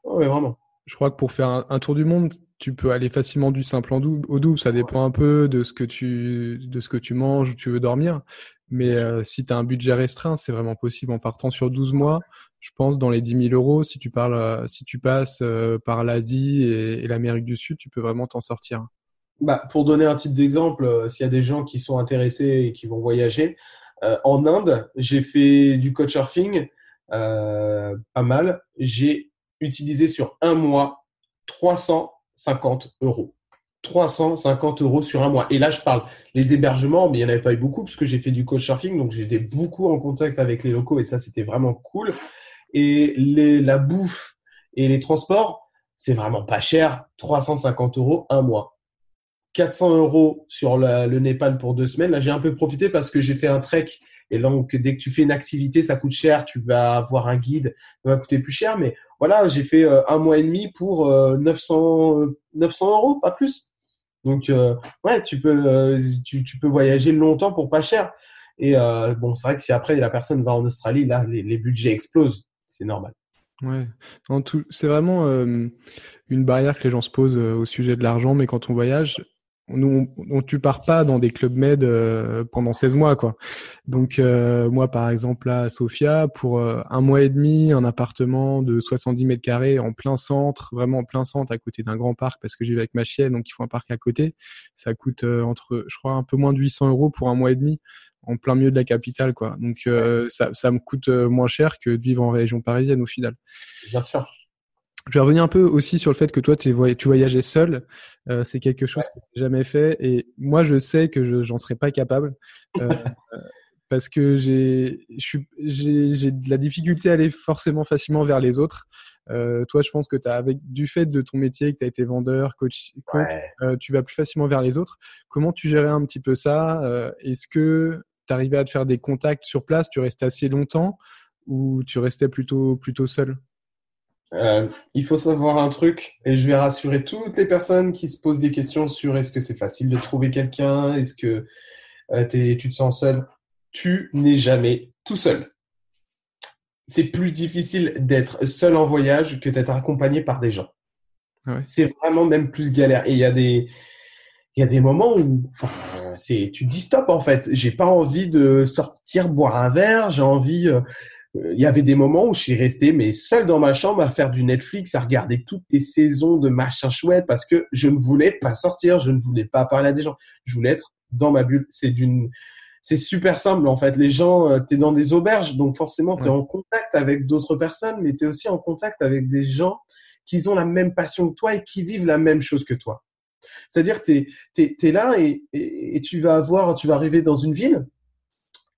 Ouais, vraiment. Je crois que pour faire un, tour du monde, tu peux aller facilement du simple en double, au double. Ça dépend un peu de ce que tu, de ce que tu manges ou tu veux dormir. Mais euh, si tu as un budget restreint, c'est vraiment possible en partant sur 12 mois je pense, dans les 10 000 euros, si tu, parles, euh, si tu passes euh, par l'Asie et, l'Amérique du Sud, tu peux vraiment t'en sortir. Bah, pour donner un titre d'exemple, euh, s'il y a des gens qui sont intéressés et qui vont voyager, en Inde, j'ai fait du couchsurfing, pas mal. J'ai utilisé sur un mois 350 euros. 350 euros sur un mois. Et là, je parle les hébergements, mais il n'y en avait pas eu beaucoup parce que j'ai fait du couchsurfing, donc j'étais beaucoup en contact avec les locaux et ça, c'était vraiment cool. Et la bouffe et les transports, c'est vraiment pas cher. 350 euros un mois. 400 euros sur le Népal pour deux semaines. Là, j'ai un peu profité parce que j'ai fait un trek. Et donc, dès que tu fais une activité, ça coûte cher. Tu vas avoir un guide, ça va coûter plus cher. Mais voilà, j'ai fait euh, un mois et demi pour 900, euh, 900 euh, euros, pas plus. Donc, ouais, tu peux, tu, peux voyager longtemps pour pas cher. Et bon, c'est vrai que si après la personne va en Australie, là, les budgets explosent c'est normal. Ouais, c'est vraiment euh, une barrière que les gens se posent euh, au sujet de l'argent, mais quand on voyage, on, on, tu pars pas dans des clubs med euh, pendant 16 mois quoi. Donc moi par exemple à Sofia pour un mois et demi un appartement de 70 mètres carrés en plein centre, vraiment en plein centre à côté d'un grand parc parce que j'y vais avec ma chienne donc il faut un parc à côté. Ça coûte entre je crois un peu moins de 800 euros pour un mois et demi en plein milieu de la capitale quoi. Donc ça, ça me coûte moins cher que de vivre en région parisienne au final. Bien sûr. Je vais revenir un peu aussi sur le fait que toi, tu voyageais seul. Euh, c'est quelque chose que j'ai jamais fait. Et moi, je sais que je j'en serais pas capable. Euh, euh, [laughs] parce que j'ai de la difficulté à aller forcément facilement vers les autres. Euh, toi, je pense que as, avec du fait de ton métier, que tu as été vendeur, coach, tu vas plus facilement vers les autres. Comment tu gérais un petit peu ça Est-ce que tu arrivais à te faire des contacts sur place Tu restais assez longtemps ou tu restais plutôt, plutôt seul? Euh, il faut savoir un truc, et je vais rassurer toutes les personnes qui se posent des questions sur est-ce que c'est facile de trouver quelqu'un, est-ce que euh, tu te sens seul. Tu n'es jamais tout seul. C'est plus difficile d'être seul en voyage que d'être accompagné par des gens. C'est vraiment même plus galère. Et il y a des, il y a des moments où, enfin, c'est, tu dis stop en fait. J'ai pas envie de sortir boire un verre. J'ai envie, euh, il y avait des moments où je suis resté mais seul dans ma chambre à faire du Netflix, à regarder toutes les saisons de machin chouette parce que je ne voulais pas sortir, je ne voulais pas parler à des gens, je voulais être dans ma bulle. C'est d'une, c'est super simple en fait. Les gens, euh, tu es dans des auberges, donc forcément tu es en contact avec d'autres personnes, mais tu es aussi en contact avec des gens qui ont la même passion que toi et qui vivent la même chose que toi. C'est-à-dire tu es, là et, et, tu vas avoir, tu vas arriver dans une ville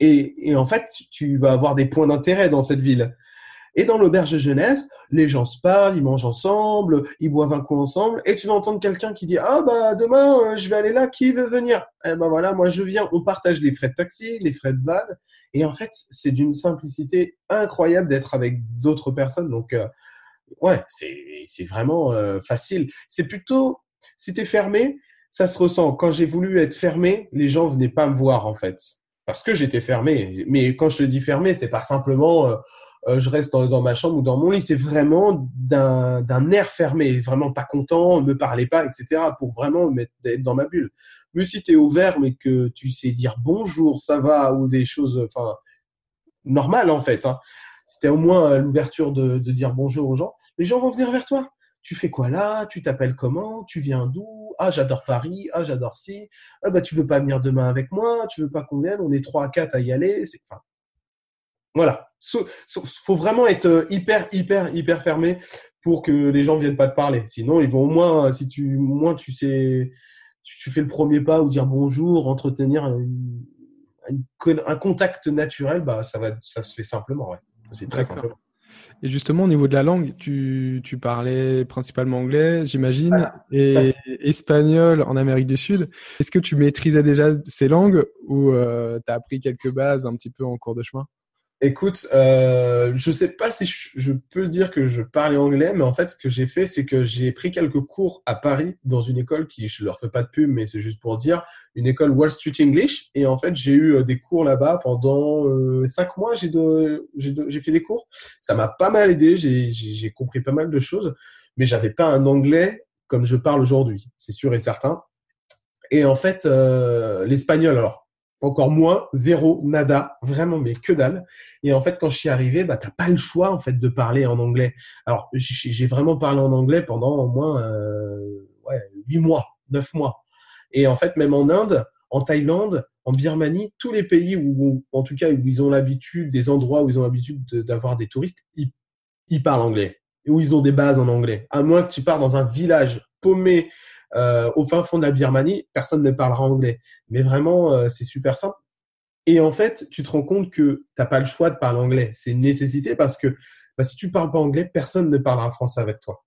et, en fait, tu vas avoir des points d'intérêt dans cette ville. Et dans l'auberge de jeunesse, les gens se parlent, ils mangent ensemble, ils boivent un coup ensemble, et tu vas entendre quelqu'un qui dit ah bah demain euh, je vais aller là, qui veut venir? Eh ben voilà, moi je viens. On partage les frais de taxi, les frais de van, et en fait c'est d'une simplicité incroyable d'être avec d'autres personnes. Donc euh, ouais, c'est vraiment euh, facile. C'est plutôt si t'es fermé, ça se ressent. Quand j'ai voulu être fermé, les gens venaient pas me voir en fait parce que j'étais fermé. Mais quand je te dis fermé, c'est pas simplement euh, euh, je reste dans, ma chambre ou dans mon lit, c'est vraiment d'un air fermé, vraiment pas content, ne me parlez pas, etc. pour vraiment me être dans ma bulle. Mais si tu es ouvert, mais que tu sais dire bonjour, ça va, ou des choses enfin normales en fait. Hein. Tu au moins l'ouverture de, de dire bonjour aux gens, les gens vont venir vers toi tu fais quoi là? Tu t'appelles comment? Tu viens d'où? Ah, j'adore Paris. Ah, j'adore si. Ah, bah, tu veux pas venir demain avec moi? Tu veux pas qu'on vienne? On est trois à quatre à y aller. C'est, enfin, voilà. faut vraiment être euh, hyper, hyper, hyper fermé pour que les gens viennent pas te parler. Sinon, ils vont au moins, si tu, moins tu sais, tu fais le premier pas ou dire bonjour, entretenir un contact naturel, bah, ça va, ça se fait simplement, ouais. Ça se fait très simplement. Et justement, au niveau de la langue, tu, tu parlais principalement anglais, j'imagine, et espagnol en Amérique du Sud. Est-ce que tu maîtrisais déjà ces langues ou euh, tu as appris quelques bases un petit peu en cours de chemin? Écoute, euh, je sais pas si je, peux dire que je parlais anglais, mais en fait, ce que j'ai fait, c'est que j'ai pris quelques cours à Paris dans une école qui, je leur fais pas de pub, mais c'est juste pour dire, une école Wall Street English. Et en fait, j'ai eu euh, des cours là-bas pendant euh, cinq mois. J'ai fait des cours. Ça m'a pas mal aidé. J'ai compris pas mal de choses, mais j'avais pas un anglais comme je parle aujourd'hui, c'est sûr et certain. Et en fait, euh, l'espagnol, alors encore moins, zéro, nada, vraiment, mais que dalle. Et en fait, quand je suis arrivé, bah, t'as pas le choix, en fait, de parler en anglais. Alors, j'ai vraiment parlé en anglais pendant au moins, euh, ouais, 8 mois, 9 mois. Et en fait, même en Inde, en Thaïlande, en Birmanie, tous les pays où, en tout cas, où ils ont l'habitude, des endroits où ils ont l'habitude d'avoir des touristes, ils, parlent anglais. Où ils ont des bases en anglais. À moins que tu pars dans un village paumé euh, au fin fond de la Birmanie, personne ne parlera anglais. Mais vraiment, euh, c'est super simple. Et en fait, tu te rends compte que t'as pas le choix de parler anglais. C'est une nécessité parce que bah, si tu parles pas anglais, personne ne parlera français avec toi.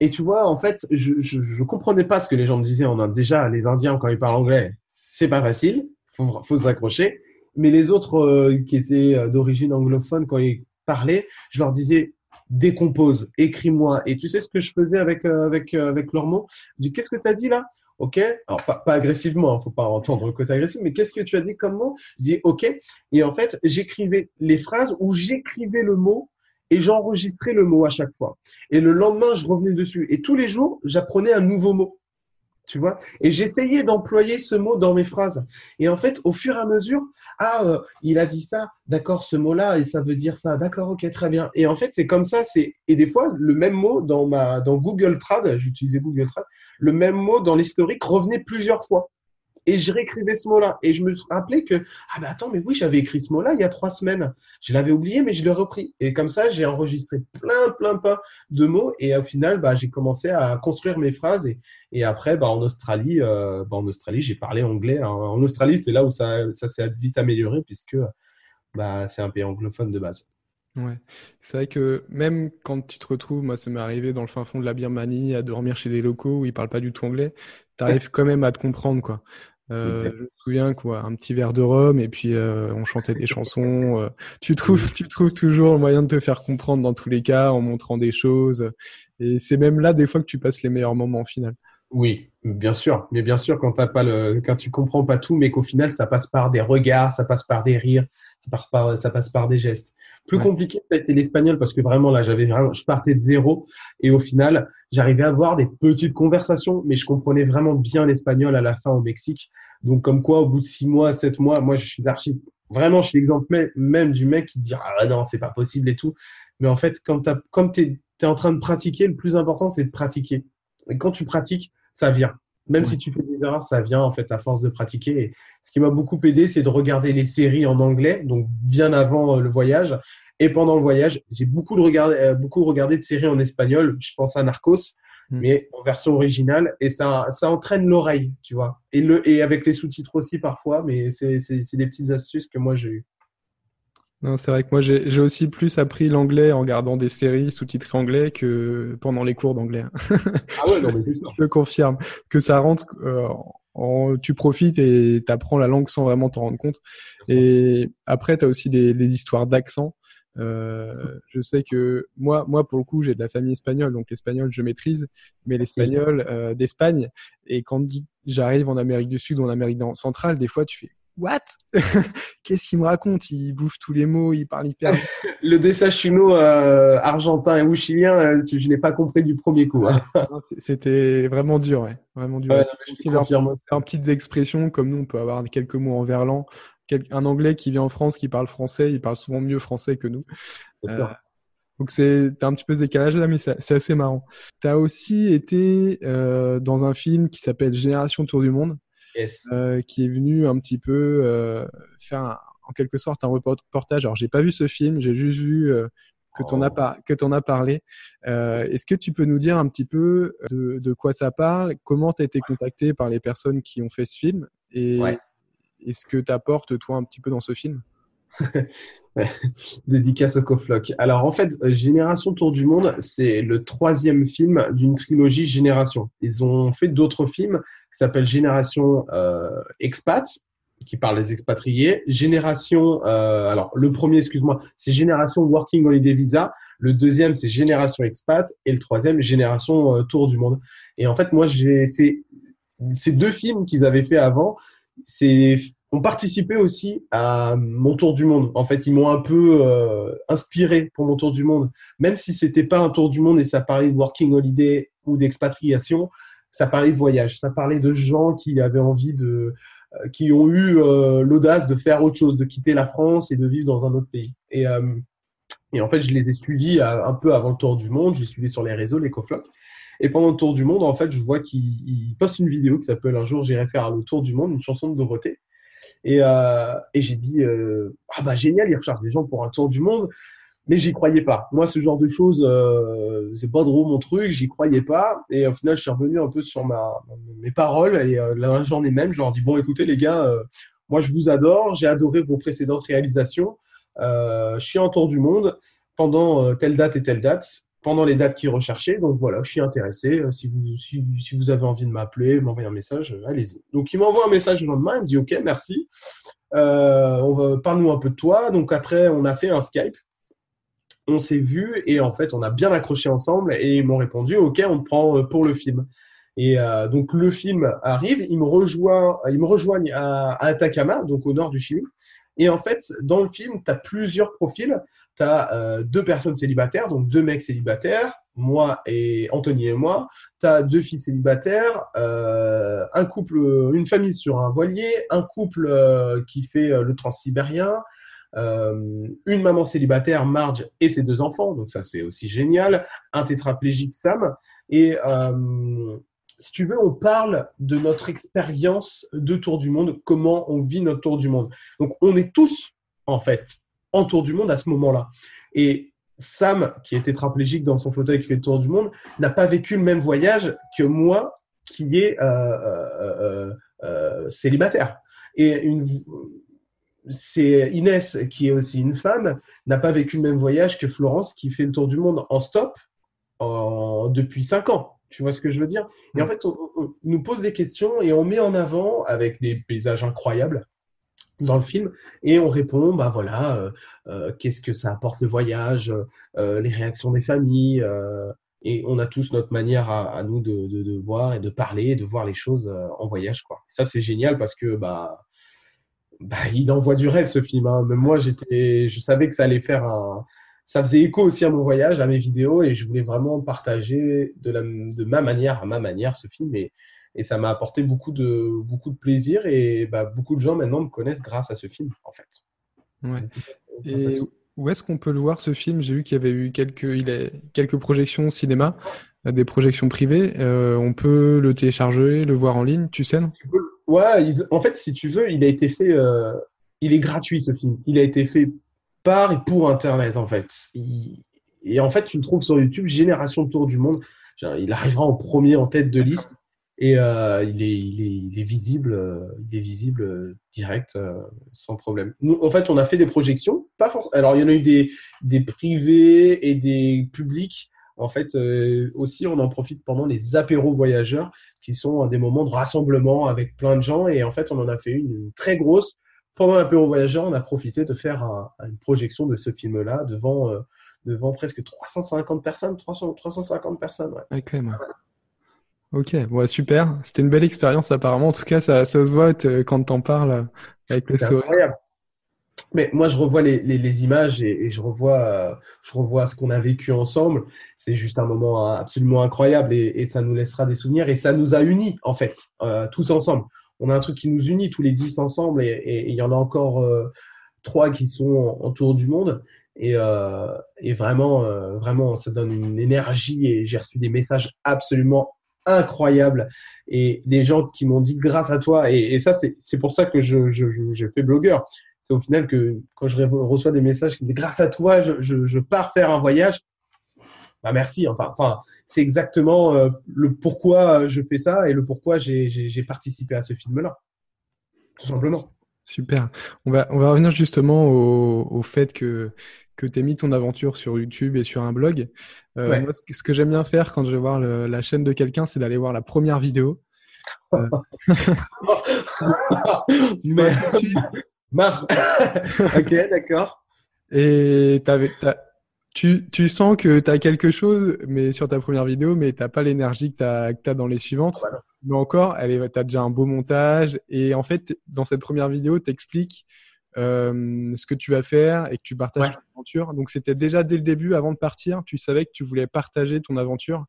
Et tu vois, en fait, je, je, comprenais pas ce que les gens me disaient en Inde. Déjà, les Indiens, quand ils parlent anglais, c'est pas facile. Faut, faut s'accrocher. Mais les autres euh, qui étaient d'origine anglophone, quand ils parlaient, je leur disais, décompose, écris-moi. Et tu sais ce que je faisais avec euh, avec euh, avec mots Je dis qu'est-ce que tu as dit là? Ok, alors pas, pas agressivement, hein, faut pas entendre le côté agressif, mais qu'est-ce que tu as dit comme mot? Je dis ok, et en fait j'écrivais les phrases où j'écrivais le mot et j'enregistrais le mot à chaque fois. Et le lendemain je revenais dessus. Et tous les jours j'apprenais un nouveau mot. Tu vois. Et j'essayais d'employer ce mot dans mes phrases. Et en fait, au fur et à mesure, ah, euh, il a dit ça, d'accord, ce mot-là, et ça veut dire ça, d'accord, ok, très bien. Et en fait, c'est comme ça, c'est et des fois, le même mot dans ma dans Google Trad, j'utilisais Google Trad, le même mot dans l'historique revenait plusieurs fois et je réécrivais ce mot-là. Et je me suis rappelé que, ah ben attends, mais oui, j'avais écrit ce mot-là il y a trois semaines. Je l'avais oublié, mais je l'ai repris. Et comme ça, j'ai enregistré plein, plein, plein de mots. Et au final, bah, j'ai commencé à construire mes phrases. Et, et après, bah, en Australie, euh, bah, en Australie, j'ai parlé anglais. Hein. En Australie, c'est là où ça, ça s'est vite amélioré puisque bah, c'est un pays anglophone de base. Ouais, c'est vrai que même quand tu te retrouves, moi ça m'est arrivé dans le fin fond de la Birmanie à dormir chez des locaux où ils parlent pas du tout anglais, tu arrives quand même à te comprendre quoi. Euh, je me souviens quoi, un petit verre de rhum et puis euh, on chantait des chansons. Euh, tu trouves, tu trouves toujours le moyen de te faire comprendre dans tous les cas en montrant des choses. Et c'est même là des fois que tu passes les meilleurs moments au final. Oui, bien sûr, mais bien sûr quand t'as pas le, quand tu comprends pas tout, mais qu'au final ça passe par des regards, ça passe par des rires, ça passe par, ça passe par des gestes. Plus compliqué, ça a été l'espagnol parce que vraiment là, j'avais vraiment, je partais de zéro et au final, j'arrivais à avoir des petites conversations, mais je comprenais vraiment bien l'espagnol à la fin au Mexique. Donc comme quoi, au bout de six mois, sept mois, moi je suis archi, vraiment, je suis l'exemple même du mec qui dit ah non, c'est pas possible et tout. Mais en fait, quand comme t'es es en train de pratiquer, le plus important c'est de pratiquer. Et quand tu pratiques, ça vient. Même si tu fais des erreurs, ça vient en fait à force de pratiquer. Et ce qui m'a beaucoup aidé, c'est de regarder les séries en anglais, donc bien avant euh, le voyage. Et pendant le voyage, j'ai beaucoup, de regardé, euh, beaucoup regardé de séries en espagnol. Je pense à Narcos, hmm. mais en version originale. Et ça, ça entraîne l'oreille, tu vois. Et, le, et avec les sous-titres aussi parfois, mais c'est des petites astuces que moi j'ai eues. Non, c'est vrai que moi j'ai aussi plus appris l'anglais en regardant des séries sous-titrées anglais que pendant les cours d'anglais. Ah ouais, non, mais c'est [laughs] Je confirme que ça rentre, euh, en, tu profites et tu apprends la langue sans vraiment t'en rendre compte. Et après, tu as aussi des, des histoires d'accent. Euh, je sais que moi, moi pour le coup, j'ai de la famille espagnole, donc l'espagnol je maîtrise, mais l'espagnol euh, d'Espagne. Et quand j'arrive en Amérique du Sud ou en Amérique centrale, des fois tu fais What? [laughs] Qu'est-ce qu'il me raconte? Il bouffe tous les mots, il parle hyper. [laughs] le desayuno euh, argentin ou chilien, euh, je n'ai pas compris du premier coup. Hein. [laughs] C'était vraiment dur, ouais. Vraiment dur. Ouais, en, petites expressions, comme nous, on peut avoir quelques mots en verlan. Un anglais qui vient en France, qui parle français, il parle souvent mieux français que nous. Euh, donc c'est un petit peu ce décalage là, mais c'est assez marrant. Tu as aussi été euh, dans un film qui s'appelle Génération Tour du Monde. Euh, qui est venu un petit peu euh, faire en quelque sorte un reportage. Alors j'ai pas vu ce film, j'ai juste vu euh, que tu en, as que en as parlé. Est-ce que tu peux nous dire un petit peu de, quoi ça parle, comment tu as été contacté par les personnes qui ont fait ce film et, est ce que tu apportes toi un petit peu dans ce film? [laughs] Dédicace au Cofloc. Alors en fait, Génération Tour du Monde, c'est le troisième film d'une trilogie Génération. Ils ont fait d'autres films qui s'appellent Génération euh, Expat, qui parle des expatriés. Génération, euh, alors le premier, excuse-moi, c'est Génération Working Holiday Visa. Le deuxième, c'est Génération Expat. Et le troisième, Génération euh, Tour du Monde. Et en fait, moi, j'ai ces deux films qu'ils avaient fait avant, c'est ont participé aussi à mon tour du monde. En fait, ils m'ont un peu euh, inspiré pour mon tour du monde. Même si c'était pas un tour du monde et ça parlait de working holiday ou d'expatriation, ça parlait de voyage. Ça parlait de gens qui avaient envie de, euh, qui ont eu euh, l'audace de faire autre chose, de quitter la France et de vivre dans un autre pays. Et, en fait, je les ai suivis un peu avant le tour du monde. Je les suivis sur les réseaux, les coflocs. Et pendant le tour du monde, en fait, je vois qu'ils postent une vidéo qui s'appelle Un jour j'irai faire le tour du monde, une chanson de Dorothée. Et, euh, et j'ai dit, euh, ah bah génial, il recherche des gens pour un tour du monde. Mais j'y croyais pas. Moi, ce genre de choses, euh, c'est pas trop mon truc, j'y croyais pas. Et au final, je suis revenu un peu sur ma, mes paroles. Et euh, la journée même, je leur dis, bon, écoutez les gars, euh, moi je vous adore, j'ai adoré vos précédentes réalisations. Euh, je suis en tour du monde pendant telle date et telle date pendant les dates qu'ils recherchaient. Donc voilà, je suis intéressé. Euh, si vous, si, vous avez envie de m'appeler, m'envoyer un message, euh, allez-y. Donc il m'envoie un message le lendemain, il me dit OK, merci. Euh, parle-nous un peu de toi. Donc après, on a fait un Skype. On s'est vu et en fait, on a bien accroché ensemble et ils m'ont répondu OK, on te prend pour le film. Et donc le film arrive, il me rejoint, il me rejoignent à, à Atacama, donc au nord du Chili. Et en fait, dans le film, tu as plusieurs profils tu as euh, deux personnes célibataires, donc deux mecs célibataires, moi et Anthony et moi. Tu as deux filles célibataires, euh, un couple, une famille sur un voilier, un couple euh, qui fait le transsibérien, une maman célibataire, Marge, et ses deux enfants. Donc ça, c'est aussi génial. Un tétraplégique, Sam. Et si tu veux, on parle de notre expérience de tour du monde, comment on vit notre tour du monde. Donc on est tous, en fait, en tour du monde à ce moment-là. Et Sam, qui est tétraplégique dans son fauteuil qui fait le tour du monde, n'a pas vécu le même voyage que moi, qui est euh, euh, euh, célibataire. Et une, c'est Inès, qui est aussi une femme, n'a pas vécu le même voyage que Florence, qui fait le tour du monde en stop en, depuis cinq ans. Tu vois ce que je veux dire? Et en fait, on, on, nous pose des questions et on met en avant, avec des paysages incroyables, dans le film et on répond bah voilà euh, euh, qu'est-ce que ça apporte le voyage euh, les réactions des familles et on a tous notre manière à, nous de, voir et de parler de voir les choses en voyage quoi ça c'est génial parce que bah, bah il envoie du rêve ce film hein. même moi j'étais je savais que ça allait faire un ça faisait écho aussi à mon voyage à mes vidéos et je voulais vraiment partager de la de ma manière à ma manière ce film et et ça m'a apporté beaucoup de, beaucoup de plaisir et bah, beaucoup de gens maintenant me connaissent grâce à ce film, en fait. Ouais. Et où est-ce qu'on peut le voir ce film? J'ai vu qu'il y avait eu quelques, il a, quelques projections au cinéma, des projections privées. Euh, on peut le télécharger, le voir en ligne, tu sais non? Ouais, il, en fait, si tu veux, il a été fait, euh, il est gratuit ce film. Il a été fait par et pour Internet, en fait. Il, et en fait, tu le trouves sur YouTube, Génération Tour du Monde. Il arrivera en premier en tête de liste et euh, il, est, il, est, il, est, visible, euh, il est visible euh, direct, sans problème. Nous, en fait, on a fait des projections. Pas for... Alors, il y en a eu des, des privés et des publics. En fait, euh, aussi, on en profite pendant les apéros voyageurs, qui sont des moments de rassemblement avec plein de gens. Et en fait, on en a fait une, une très grosse. Pendant l'apéro voyageur, on a profité de faire un, une projection de ce film-là devant, euh, devant presque 350 personnes. 300, 350 personnes, ouais. Okay, ouais. Ok, ouais, super. C'était une belle expérience apparemment. En tout cas, ça, ça se voit quand t'en parles avec le sourire. incroyable. Mais moi, je revois les, les, les images et, et, je revois, euh, je revois ce qu'on a vécu ensemble. C'est juste un moment absolument incroyable et, et, ça nous laissera des souvenirs et ça nous a unis en fait, euh, tous ensemble. On a un truc qui nous unit tous les dix ensemble et il y en a encore euh, trois qui sont autour du monde. Et, euh, et vraiment, vraiment, ça donne une énergie et j'ai reçu des messages absolument incroyable. Et des gens qui m'ont dit grâce à toi. Et, ça c'est pour ça que je, je, fais blogueur. C'est au final que quand je reçois des messages qui me disent grâce à toi je, je, je pars faire un voyage. Bah merci. Enfin, enfin c'est exactement euh, le pourquoi je fais ça et le pourquoi j'ai participé à ce film là tout simplement. Super. On va on va revenir justement au, au fait que que tu aies mis ton aventure sur YouTube et sur un blog. Euh, ouais. Moi, ce que, que j'aime bien faire quand je vais voir le, la chaîne de quelqu'un, c'est d'aller voir la première vidéo. Euh... [laughs] Mars. [laughs] ok, d'accord. Et avais, tu, tu sens que tu as quelque chose mais sur ta première vidéo, mais tu n'as pas l'énergie que tu as, as, dans les suivantes. Voilà. Mais encore, tu as déjà un beau montage. Et en fait, dans cette première vidéo, tu expliques euh, ce que tu vas faire et que tu partages ouais. ton aventure. Donc c'était déjà dès le début, avant de partir, tu savais que tu voulais partager ton aventure.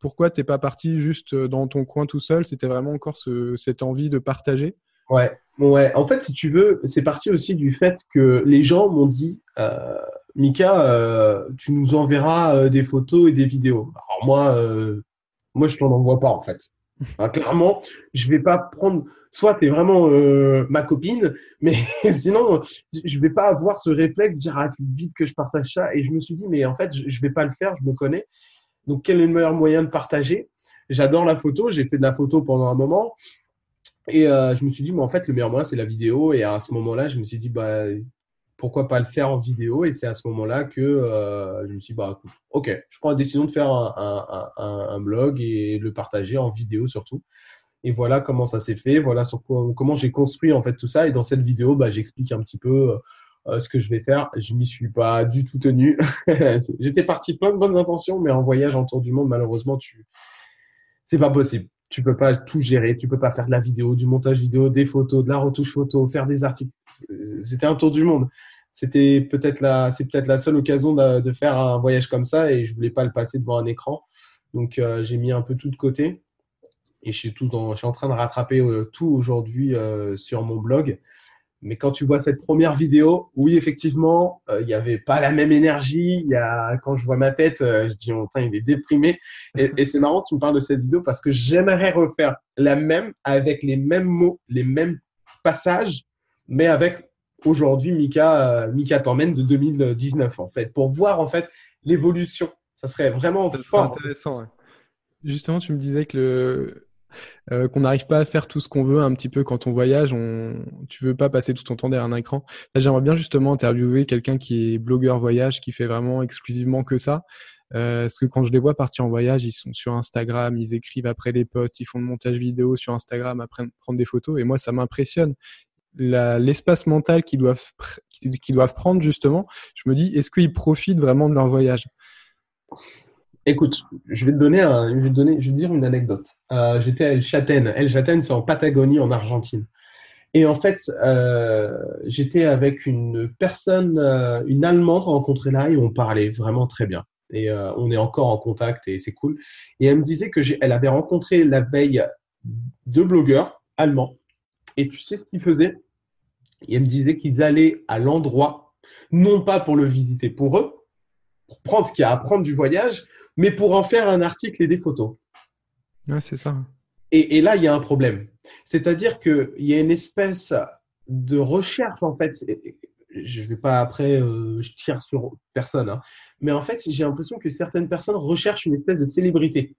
Pourquoi t'es pas parti juste dans ton coin tout seul? C'était vraiment encore ce, cette envie de partager? Ouais, ouais. En fait, si tu veux, c'est parti aussi du fait que les gens m'ont dit, euh, Mika, euh, tu nous enverras euh, des photos et des vidéos. Alors moi, euh, moi, je t'en envoie pas en fait. [laughs] Enfin, clairement, je vais pas prendre. Soit tu es vraiment euh, ma copine, mais [laughs] sinon, je vais pas avoir ce réflexe de dire ah, vite que je partage ça. Et je me suis dit, mais en fait, je, vais pas le faire, je me connais. Donc, quel est le meilleur moyen de partager? J'adore la photo, j'ai fait de la photo pendant un moment. Et euh, je me suis dit, mais en fait, le meilleur moyen, c'est la vidéo. Et à ce moment-là, je me suis dit, bah, pourquoi pas le faire en vidéo? Et c'est à ce moment-là que euh, je me suis dit, bah, ok, je prends la décision de faire un, un, blog et le partager en vidéo surtout. Et voilà comment ça s'est fait, voilà comment j'ai construit en fait tout ça. Et dans cette vidéo, bah, j'explique un petit peu euh, ce que je vais faire. Je m'y suis pas du tout tenu. [laughs] J'étais parti plein de bonnes intentions, mais en voyage en tour du monde, malheureusement, tu, c'est pas possible tu peux pas tout gérer, tu peux pas faire de la vidéo, du montage vidéo, des photos, de la retouche photo, faire des articles. C'était un tour du monde. c'était peut-être la, c'est peut-être la seule occasion de, faire un voyage comme ça et je voulais pas le passer devant un écran. Donc euh, j'ai mis un peu tout de côté et je suis tout je suis en train de rattraper euh, tout aujourd'hui sur mon blog. Mais quand tu vois cette première vidéo, oui, effectivement, euh, il n'y avait pas la même énergie. Y a, quand je vois ma tête, euh, je dis, oh, il est déprimé. Et, et c'est marrant que tu me parles de cette vidéo parce que j'aimerais refaire la même avec les mêmes mots, les mêmes passages, mais avec aujourd'hui Mika, euh, Mika t'emmène de 2019 en fait, pour voir en fait l'évolution. Ça serait vraiment fort. intéressant. Justement, tu me disais que le, euh, qu'on n'arrive pas à faire tout ce qu'on veut un petit peu quand on voyage. Tu veux pas passer tout ton temps derrière un écran. j'aimerais bien justement interviewer quelqu'un qui est blogueur voyage, qui fait vraiment exclusivement que ça. Euh, parce que quand je les vois partir en voyage, ils sont sur Instagram, ils écrivent après les posts, ils font le montage vidéo sur Instagram après prendre des photos. Et moi, ça m'impressionne. L'espace mental qu'ils doivent prendre justement, je me dis, est-ce qu'ils profitent vraiment de leur voyage? Écoute, je vais te donner, je vais te dire une anecdote. Euh, J'étais à El Chaten. El Chaten, c'est en Patagonie, en Argentine. Et en fait, euh, j'étais avec une personne, euh, une Allemande rencontrée là, et on parlait vraiment très bien. Et on est encore en contact, et c'est cool. Et elle me disait que elle avait rencontré la veille deux blogueurs allemands. Et tu sais ce qu'ils faisaient? Et elle me disait qu'ils allaient à l'endroit, non pas pour le visiter pour eux, pour prendre ce qu'il y a à apprendre du voyage, mais pour en faire un article et des photos. Ouais, c'est ça. Et, là, il y a un problème. C'est-à-dire qu'il y a une espèce de recherche, en fait. Je ne vais pas après, euh, je tire sur personne, hein. mais en fait, j'ai l'impression que certaines personnes recherchent une espèce de célébrité.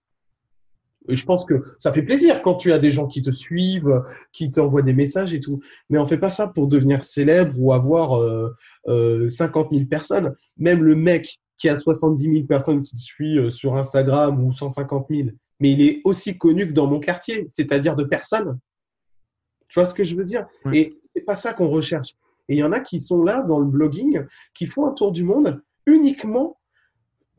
Et je pense que ça fait plaisir quand tu as des gens qui te suivent, qui t'envoient des messages et tout. Mais on fait pas ça pour devenir célèbre ou avoir euh, euh, 50 000 personnes. Même le mec qui a 70 000 personnes qui te suivent euh, sur Instagram ou 150 000, mais il est aussi connu que dans mon quartier, c'est-à-dire de personnes. Tu vois ce que je veux dire? Et c'est pas ça qu'on recherche. Et il y en a qui sont là dans le blogging, qui font un tour du monde uniquement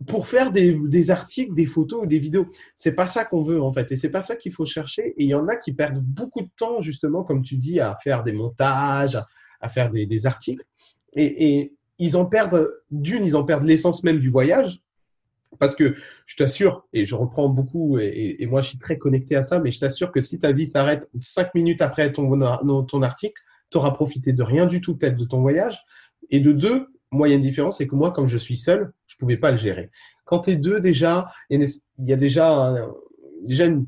pour faire des, des articles, des photos ou des vidéos. C'est pas ça qu'on veut en fait, et c'est pas ça qu'il faut chercher. Et il y en a qui perdent beaucoup de temps justement, comme tu dis, à faire des montages, à faire des, des articles. Et, et, ils en perdent, d'une, ils en perdent l'essence même du voyage. Parce que je t'assure, et je reprends beaucoup, et, moi je suis très connecté à ça, mais je t'assure que si ta vie s'arrête cinq minutes après ton, ton article, tu auras profité de rien du tout peut-être de ton voyage. Et de deux, une différence, c'est que moi, comme je suis seul, je pouvais pas le gérer. Quand tu es deux déjà, il y a déjà, déjà une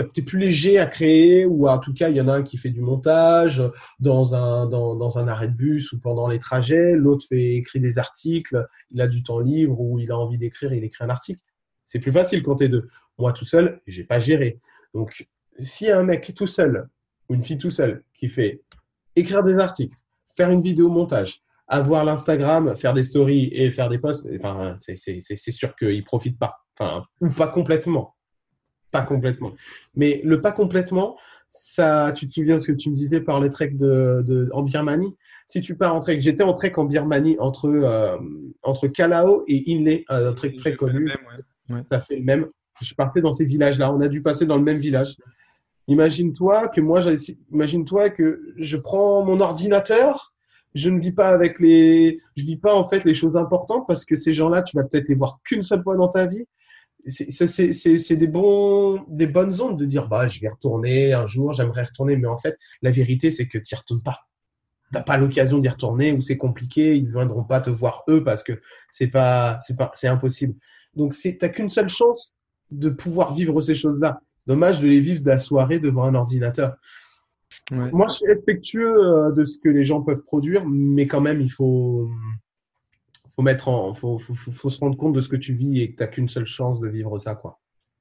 es plus léger à créer ou en tout cas il y en a un qui fait du montage dans un dans, dans un arrêt de bus ou pendant les trajets l'autre fait écrire des articles il a du temps libre ou il a envie d'écrire il écrit un article. C'est plus facile quand t'es deux. Moi tout seul j'ai pas géré. Donc a un mec tout seul ou une fille tout seul qui fait écrire des articles faire une vidéo montage avoir l'Instagram faire des stories et faire des posts enfin c'est sûr qu'il profite pas. Enfin ou pas complètement pas complètement. Mais le pas complètement, ça, tu te souviens de ce que tu me disais par les treks de, en Birmanie? Si tu pars en trek, j'étais en trek en Birmanie entre, euh, entre Kalao et Inle, un trek très connu. Ça fait le même. Je passais dans ces villages-là. On a dû passer dans le même village. Imagine-toi que moi, imagine-toi que je prends mon ordinateur. Je ne vis pas avec les, je vis pas en fait les choses importantes parce que ces gens-là, tu vas peut-être les voir qu'une seule fois dans ta vie c'est des, bons, des bonnes ondes de dire bah, je vais retourner un jour, j'aimerais retourner. Mais en fait, la vérité, c'est que tu n'y retournes pas. Tu n'as pas l'occasion d'y retourner ou c'est compliqué. Ils ne viendront pas te voir eux parce que c'est pas, c'est impossible. Donc, tu n'as qu'une seule chance de pouvoir vivre ces choses-là. Dommage de les vivre de la soirée devant un ordinateur. Moi, je suis respectueux euh, de ce que les gens peuvent produire, mais quand même, il faut, faut mettre en, faut, faut, faut, se rendre compte de ce que tu vis et que tu n'as qu'une seule chance de vivre ça, quoi.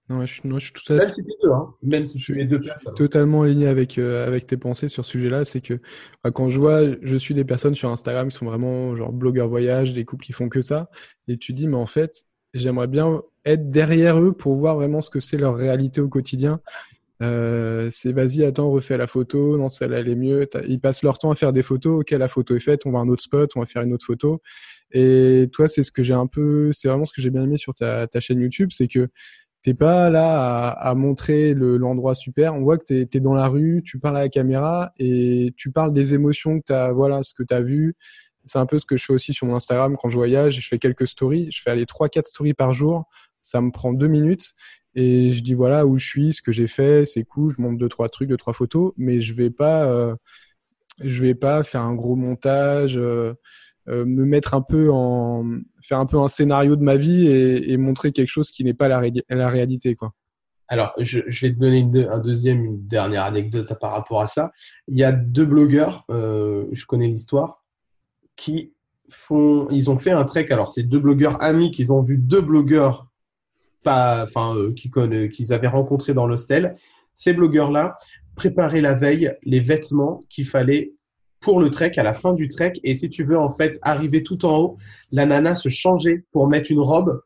Non, je, je suis tout à Même si tu deux, hein. Même si tu es deux personnes. Totalement aligné avec, euh, avec tes pensées sur ce sujet-là. C'est que bah, quand je vois, je suis des personnes sur Instagram qui sont vraiment genre blogueurs voyage, des couples qui font que ça. Et tu dis, mais en fait, j'aimerais bien être derrière eux pour voir vraiment ce que c'est leur réalité au quotidien. Euh, c'est vas-y, attends, refais la photo. Non, celle-là, elle est mieux. Ils passent leur temps à faire des photos. Ok, la photo est faite. On va à un autre spot. On va faire une autre photo. Et toi, c'est ce que j'ai un peu, c'est vraiment ce que j'ai bien aimé sur ta, chaîne YouTube, c'est que t'es pas là à, montrer l'endroit super. On voit que tu es, dans la rue, tu parles à la caméra et tu parles des émotions que tu as, voilà, ce que tu as vu, c'est un peu ce que je fais aussi sur mon Instagram quand je voyage. Je fais quelques stories. Je fais aller 3-4 stories par jour. Ça me prend deux minutes. Et je dis voilà où je suis, ce que j'ai fait, c'est cool. Je monte deux, trois trucs, deux, trois photos. Mais je vais pas, euh, je vais pas faire un gros montage. Euh, euh, me mettre un peu en faire un peu un scénario de ma vie et, montrer quelque chose qui n'est pas la, réalité quoi. Alors, je, vais te donner une, un deuxième, une dernière anecdote par rapport à ça. Il y a deux blogueurs, je connais l'histoire, qui font, ils ont fait un trek. Alors, c'est deux blogueurs amis qu'ils ont vu deux blogueurs, qu'ils avaient rencontrés dans l'hostel. Ces blogueurs-là préparaient la veille les vêtements qu'il fallait pour le trek, à la fin du trek. Et si tu veux, en fait, arriver tout en haut, la nana se changeait pour mettre une robe,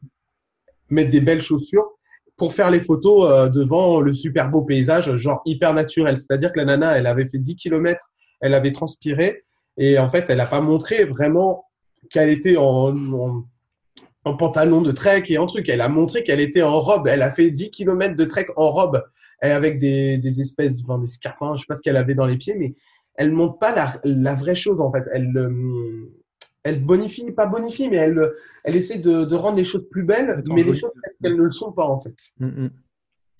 mettre des belles chaussures pour faire les photos euh, devant le super beau paysage, genre hyper naturel. C'est-à-dire que la nana, elle avait fait 10 km, elle avait transpiré, et en fait, elle n'a pas montré vraiment qu'elle était en, pantalon de trek et en truc. Elle a montré qu'elle était en robe. Elle a fait 10 km de trek en robe, et avec des, des espèces, enfin, des scarpins, je sais pas ce qu'elle avait dans les pieds, mais elle montre pas la, la vraie chose en fait. Elle, euh, elle bonifie, pas bonifie, mais elle, elle essaie de, de rendre les choses plus belles, mais les choses qu'elles ne le sont pas en fait. Mm, mm.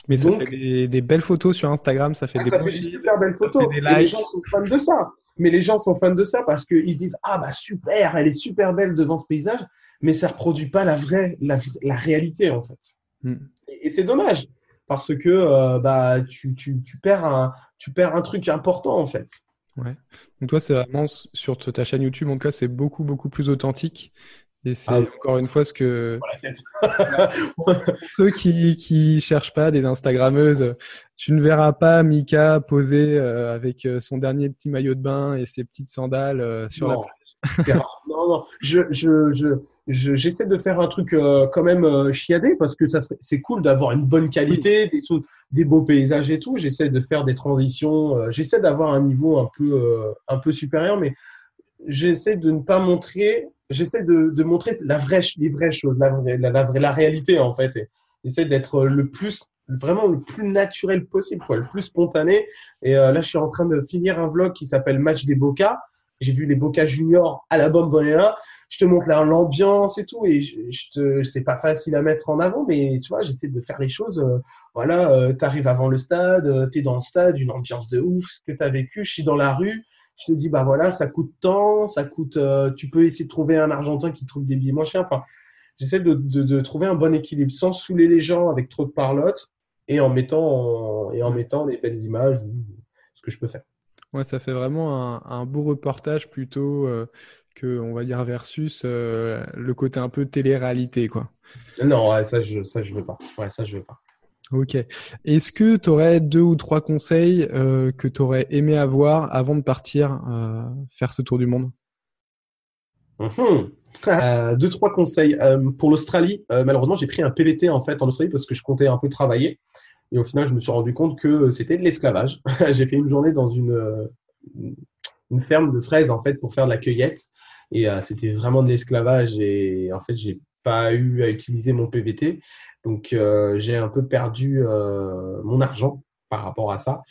Mais ça fait des, des, belles photos sur Instagram, ça fait ah, des, ça fait des super belles photos. les gens sont fans de ça. Mais les gens sont fans de ça parce qu'ils se disent ah bah super, elle est super belle devant ce paysage, mais ça reproduit pas la vraie, la, la réalité en fait. Mm. Et, et c'est dommage parce que euh, bah tu, tu, tu perds un tu perds un truc important en fait. Ouais. Donc toi, c'est vraiment sur ta chaîne YouTube, en tout cas, c'est beaucoup, beaucoup plus authentique. Et c'est ah encore une fois ce que [laughs] ceux qui qui cherchent pas des Instagrammeuses, tu ne verras pas Mika poser euh, avec euh, son dernier petit maillot de bain et ses petites sandales euh, sur la plage. non, non, je, je, je, j'essaie de faire un truc euh, quand même euh, chiadé parce que ça c'est cool d'avoir une bonne qualité, des, des beaux paysages et tout. J'essaie de faire des transitions, euh, j'essaie d'avoir un niveau un peu un peu supérieur, mais j'essaie de ne pas montrer, j'essaie de, de, montrer la vraie, les vraies choses, la, la, la, la réalité en fait. J'essaie d'être le plus vraiment le plus naturel possible, quoi, le plus spontané. Et là, je suis en train de finir un vlog qui s'appelle Match des Boca j'ai vu les Boca Juniors à la Bombonera. Je te montre l'ambiance et tout, et je, te, c'est pas facile à mettre en avant, mais tu vois, j'essaie de faire les choses. Euh, voilà, euh, tu arrives avant le stade, euh, tu es dans le stade, une ambiance de ouf, ce que tu as vécu. Je suis dans la rue, je te dis, bah voilà, ça coûte tant, ça coûte. tu peux essayer de trouver un Argentin qui trouve des billets moins chers. Enfin, j'essaie de, de, de, trouver un bon équilibre sans saouler les gens avec trop de parlotte et en mettant, et en mettant des belles images ou ce que je peux faire. Ouais, ça fait vraiment un, beau reportage plutôt euh, que, on va dire, versus euh, le côté un peu télé-réalité, quoi. Non, ça, je ça, je veux pas. Ouais, ça, je veux pas. Ok. Est-ce que tu aurais deux ou trois conseils euh, que tu aurais aimé avoir avant de partir faire ce tour du monde? Mmh. [laughs] Deux, trois conseils. pour l'Australie, malheureusement, j'ai pris un PVT en fait en Australie parce que je comptais un peu travailler. Et au final, je me suis rendu compte que c'était de l'esclavage. [laughs] j'ai fait une journée dans une, une ferme de fraises en fait pour faire de la cueillette. Et euh, c'était vraiment de l'esclavage. Et en fait, j'ai pas eu à utiliser mon PVT. Donc, euh, j'ai un peu perdu euh, mon argent par rapport à ça.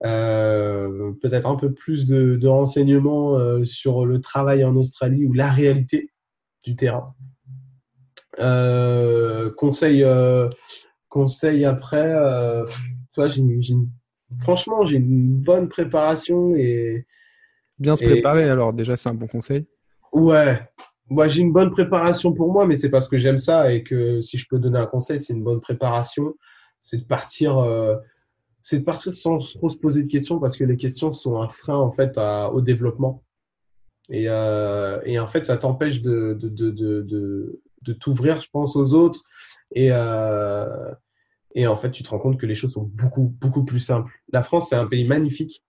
Peut-être un peu plus de renseignements sur le travail en Australie ou la réalité du terrain. conseil Conseil après, euh, toi, j'ai, franchement, j'ai une bonne préparation et. Bien se préparer, alors déjà, c'est un bon conseil. Ouais. Moi, j'ai une bonne préparation pour moi, mais c'est parce que j'aime ça et que si je peux donner un conseil, c'est une bonne préparation. C'est de partir, euh, c'est de partir sans trop se poser de questions parce que les questions sont un frein en fait au développement. Et, euh, et, en fait, ça t'empêche de, de, de, de, de t'ouvrir, je pense, aux autres. Et, euh, et en fait, tu te rends compte que les choses sont beaucoup, beaucoup plus simples. La France, c'est un pays magnifique.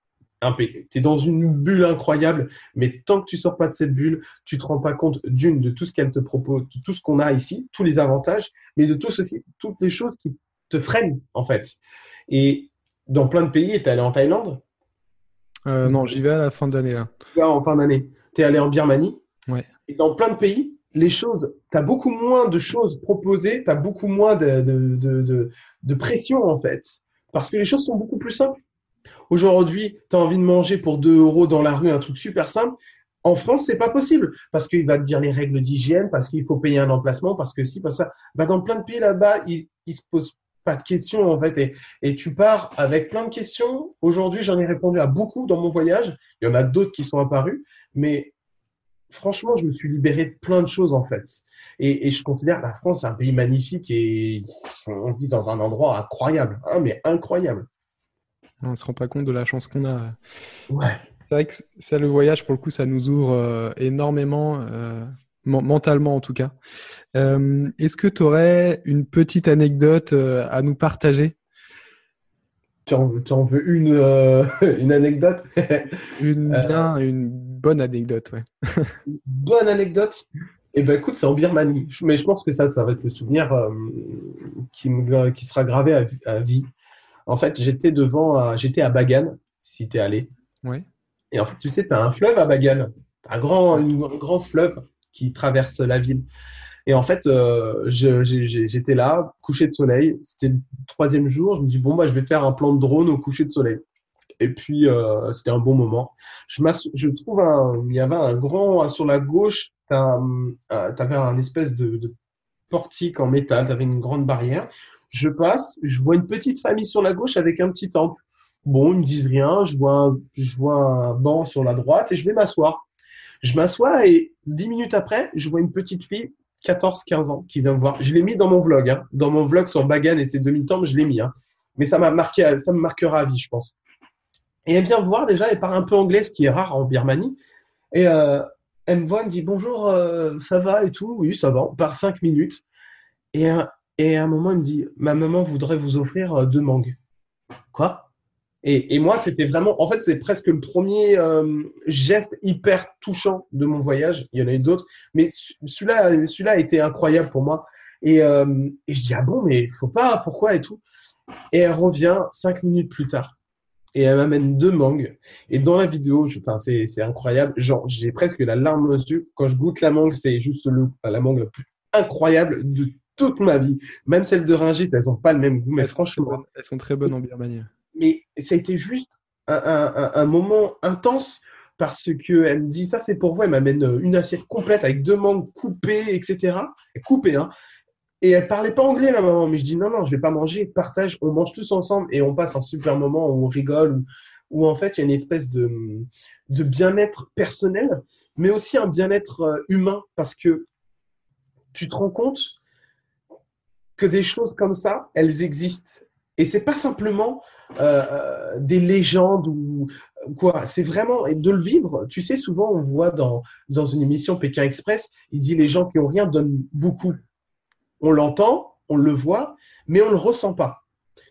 Tu es dans une bulle incroyable, mais tant que tu sors pas de cette bulle, tu te rends pas compte d'une, de tout ce qu'elle te propose, de tout ce qu'on a ici, tous les avantages, mais de tout ceci, toutes les choses qui te freinent, en fait. Et dans plein de pays, tu es allé en Thaïlande? Euh, Non, j'y vais à la fin d'année, là. En fin d'année. Tu es allé en Birmanie? Ouais. Et dans plein de pays, les choses, tu as beaucoup moins de choses proposées, tu as beaucoup moins de, de, de, pression en fait. Parce que les choses sont beaucoup plus simples. Aujourd'hui, tu as envie de manger pour 2 euros dans la rue un truc super simple. En France, c'est pas possible parce qu'il va te dire les règles d'hygiène, parce qu'il faut payer un emplacement, parce que si, parce ça. Bah, dans plein de pays là-bas, ils, ils se posent pas de questions en fait et, et tu pars avec plein de questions. Aujourd'hui, j'en ai répondu à beaucoup dans mon voyage. Il y en a d'autres qui sont apparus, mais franchement, je me suis libéré de plein de choses en fait. Et, et je considère la France un pays magnifique et on vit dans un endroit incroyable, hein, mais incroyable. On se rend pas compte de la chance qu'on a. Ouais. C'est vrai que ça, le voyage, pour le coup, ça nous ouvre euh, énormément, euh, mentalement en tout cas. Euh, Est-ce que tu aurais une petite anecdote à nous partager? Tu en, tu en veux une, [laughs] une anecdote? Une bien, une bonne anecdote, ouais. Bonne anecdote. Eh ben écoute, c'est en Birmanie. Mais je pense que ça, ça va être le souvenir euh, qui, me, qui sera gravé à, vi- à vie. En fait, j'étais devant, j'étais à Bagan, si t'es allé. Ouais. Et en fait, tu sais, tu as un fleuve à Bagan, un grand, un grand fleuve qui traverse la ville. Et en fait, euh, j'étais là, coucher de soleil. C'était le troisième jour. Je me dis, bon, bah, je vais faire un plan de drone au coucher de soleil. Et puis, euh, c'était un bon moment. Je, trouve un, il y avait un grand, sur la gauche, tu avais un espèce de, portique en métal, tu avais une grande barrière. Je passe, je vois une petite famille sur la gauche avec un petit temple. Bon, ils me disent rien, je vois un, je vois un banc sur la droite et je vais m'asseoir. Je m'assois et dix minutes après, je vois une petite fille, 14-15 ans, qui vient me voir. Je l'ai mis dans mon vlog, hein. dans mon vlog sur Bagan et ses demi-temps, je l'ai mis. Hein. Mais ça m'a marqué, ça me marquera à vie, je pense. Et elle vient me voir déjà, elle parle un peu anglais, ce qui est rare en Birmanie. Et euh, elle me voit, elle me dit bonjour, euh, ça va et tout? Oui, ça va. On parle cinq minutes. Et, euh, à un moment, elle me dit ma maman voudrait vous offrir deux mangues. Quoi? Et, moi, c'était vraiment, en fait, c'est presque le premier geste hyper touchant de mon voyage. Il y en a eu d'autres, mais ce- celui-là, celui-là a été incroyable pour moi. Et, et je dis ah bon, mais faut pas, pourquoi et tout? Et elle revient cinq minutes plus tard et elle m'amène deux mangues. Et dans la vidéo, je, enfin, c'est, incroyable. Genre, j'ai presque la larme aux yeux. Quand je goûte la mangue, c'est juste le, la mangue la plus incroyable de toute ma vie. Même celles de Ringis, elles ont pas le même goût, mais Elles sont franchement, bonnes- elles sont très bonnes en Birmanie. mais ça a été juste un, un- moment intense parce que elle me dit ça c'est pour vous, elle m'amène une assiette complète avec deux mangues coupées, etc. Coupées, hein. Et elle parlait pas anglais la maman, mais je dis non non, je vais pas manger, partage, on mange tous ensemble et on passe un super moment où on rigole, où, en fait il y a une espèce de, de bien-être personnel, mais aussi un bien-être euh, humain parce que tu te rends compte que des choses comme ça, elles existent. Et c'est pas simplement euh, euh, des légendes ou quoi. C'est vraiment de le vivre. Tu sais, souvent on voit dans dans une émission Pékin Express, il dit les gens qui ont rien donnent beaucoup. On l'entend, on le voit, mais on le ressent pas.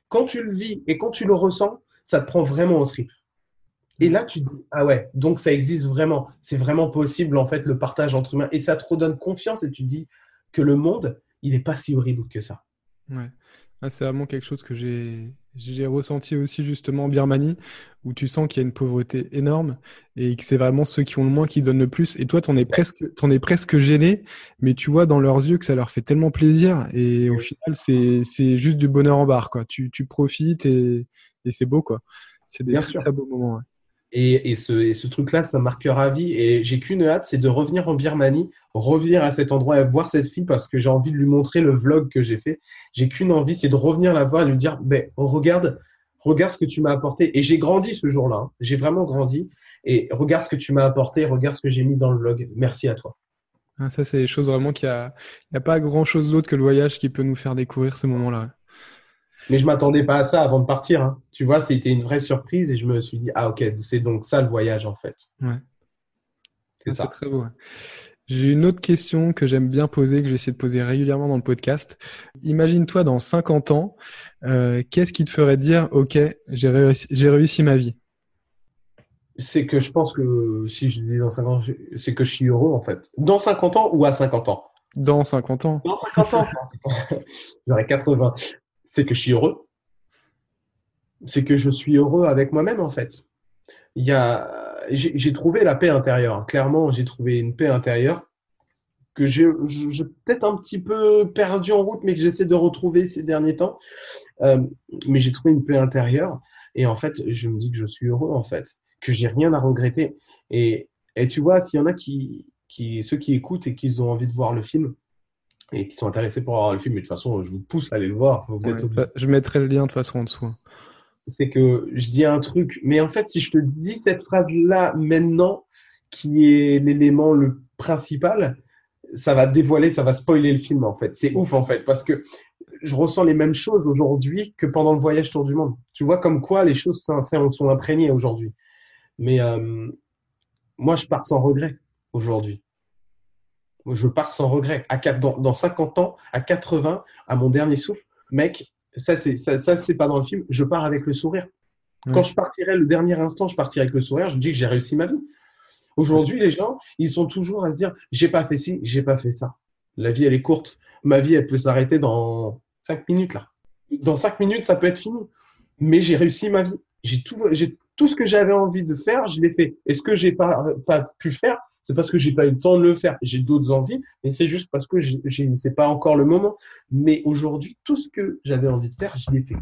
Quand tu le vis et quand tu le ressens, ça te prend vraiment au trip. Et là, tu te dis, ah ouais, donc ça existe vraiment. C'est vraiment possible, en fait, le partage entre humains. Et ça te redonne confiance et tu dis que le monde, il n'est pas si horrible que ça. Ouais. Ah, c'est vraiment quelque chose que j'ai j'ai ressenti aussi justement en Birmanie, où tu sens qu'il y a une pauvreté énorme et que c'est vraiment ceux qui ont le moins qui donnent le plus. Et toi, t'en es presque, t'en es presque gêné, mais tu vois dans leurs yeux que ça leur fait tellement plaisir. Et au final, c'est c'est juste du bonheur en barre, quoi. Tu, tu profites et, et c'est beau, quoi. C'est des Bien très, sûr. beaux moments. ouais. Et, ce, ce truc-là, ça marquera vie. Et j'ai qu'une hâte, c'est de revenir en Birmanie, revenir à cet endroit et voir cette fille parce que j'ai envie de lui montrer le vlog que j'ai fait. J'ai qu'une envie, c'est de revenir la voir et lui dire, ben, regarde, regarde ce que tu m'as apporté. Et j'ai grandi ce jour-là. hein. J'ai vraiment grandi. Et regarde ce que tu m'as apporté, regarde ce que j'ai mis dans le vlog. Merci à toi. Ah, ça, c'est des choses vraiment qu'il y a, pas grand chose d'autre que le voyage qui peut nous faire découvrir ces moments-là. Mais je m'attendais pas à ça avant de partir. hein. Tu vois, c'était une vraie surprise et je me suis dit, ah ok, c'est donc ça le voyage en fait. Ouais. C'est Ah, ça. très beau. J'ai une autre question que j'aime bien poser, que j'essaie de poser régulièrement dans le podcast. Imagine-toi dans 50 ans, euh, qu'est-ce qui te ferait dire, OK, j'ai réussi, j'ai réussi ma vie? C'est que je pense que si je dis dans 50 ans, c'est que je suis heureux en fait. Dans 50 ans ou à 50 ans? Dans 50 ans. Dans 50 ans [laughs] J'aurais 80. C'est que je suis heureux. C'est que je suis heureux avec moi-même en fait. J'ai trouvé la paix intérieure. Clairement, j'ai trouvé une paix intérieure que j'ai peut-être un petit peu perdu en route, mais que j'essaie de retrouver ces derniers temps. Euh, mais j'ai trouvé une paix intérieure et en fait, je me dis que je suis heureux en fait, que j'ai rien à regretter. Et Et tu vois, s'il y en a qui, qui, ceux qui écoutent et qui ont envie de voir le film, et qui sont intéressés pour voir le film, mais de toute façon, je vous pousse à aller le voir. Vous êtes je mettrai le lien de toute façon en dessous. Hein. C'est que je dis un truc, mais en fait, si je te dis cette phrase-là maintenant, qui est l'élément le principal, ça va dévoiler, ça va spoiler le film en fait. C'est ouf en fait, parce que je ressens les mêmes choses aujourd'hui que pendant le voyage tour du monde. Tu vois comme quoi les choses sont, sont imprégnées aujourd'hui. Mais euh, moi, je pars sans regret aujourd'hui. Je pars sans regret. À, dans, dans 50 ans, à 80, à mon dernier souffle, mec, ça, c'est ça, ça c'est pas dans le film. Je pars avec le sourire. Quand je partirai le dernier instant, je partirai avec le sourire. Je dis que j'ai réussi ma vie. Aujourd'hui, les gens, ils sont toujours à se dire, j'ai pas fait ci, j'ai pas fait ça. La vie, elle est courte. Ma vie, elle peut s'arrêter dans cinq minutes là. Dans cinq minutes, ça peut être fini. Mais j'ai réussi ma vie. J'ai tout, j'ai tout ce que j'avais envie de faire, je l'ai fait. Et ce que j'ai pas, pas pu faire, c'est parce que j'ai pas eu le temps de le faire. J'ai d'autres envies, mais c'est juste parce que c'est pas encore le moment. Mais aujourd'hui, tout ce que j'avais envie de faire, je l'ai fait.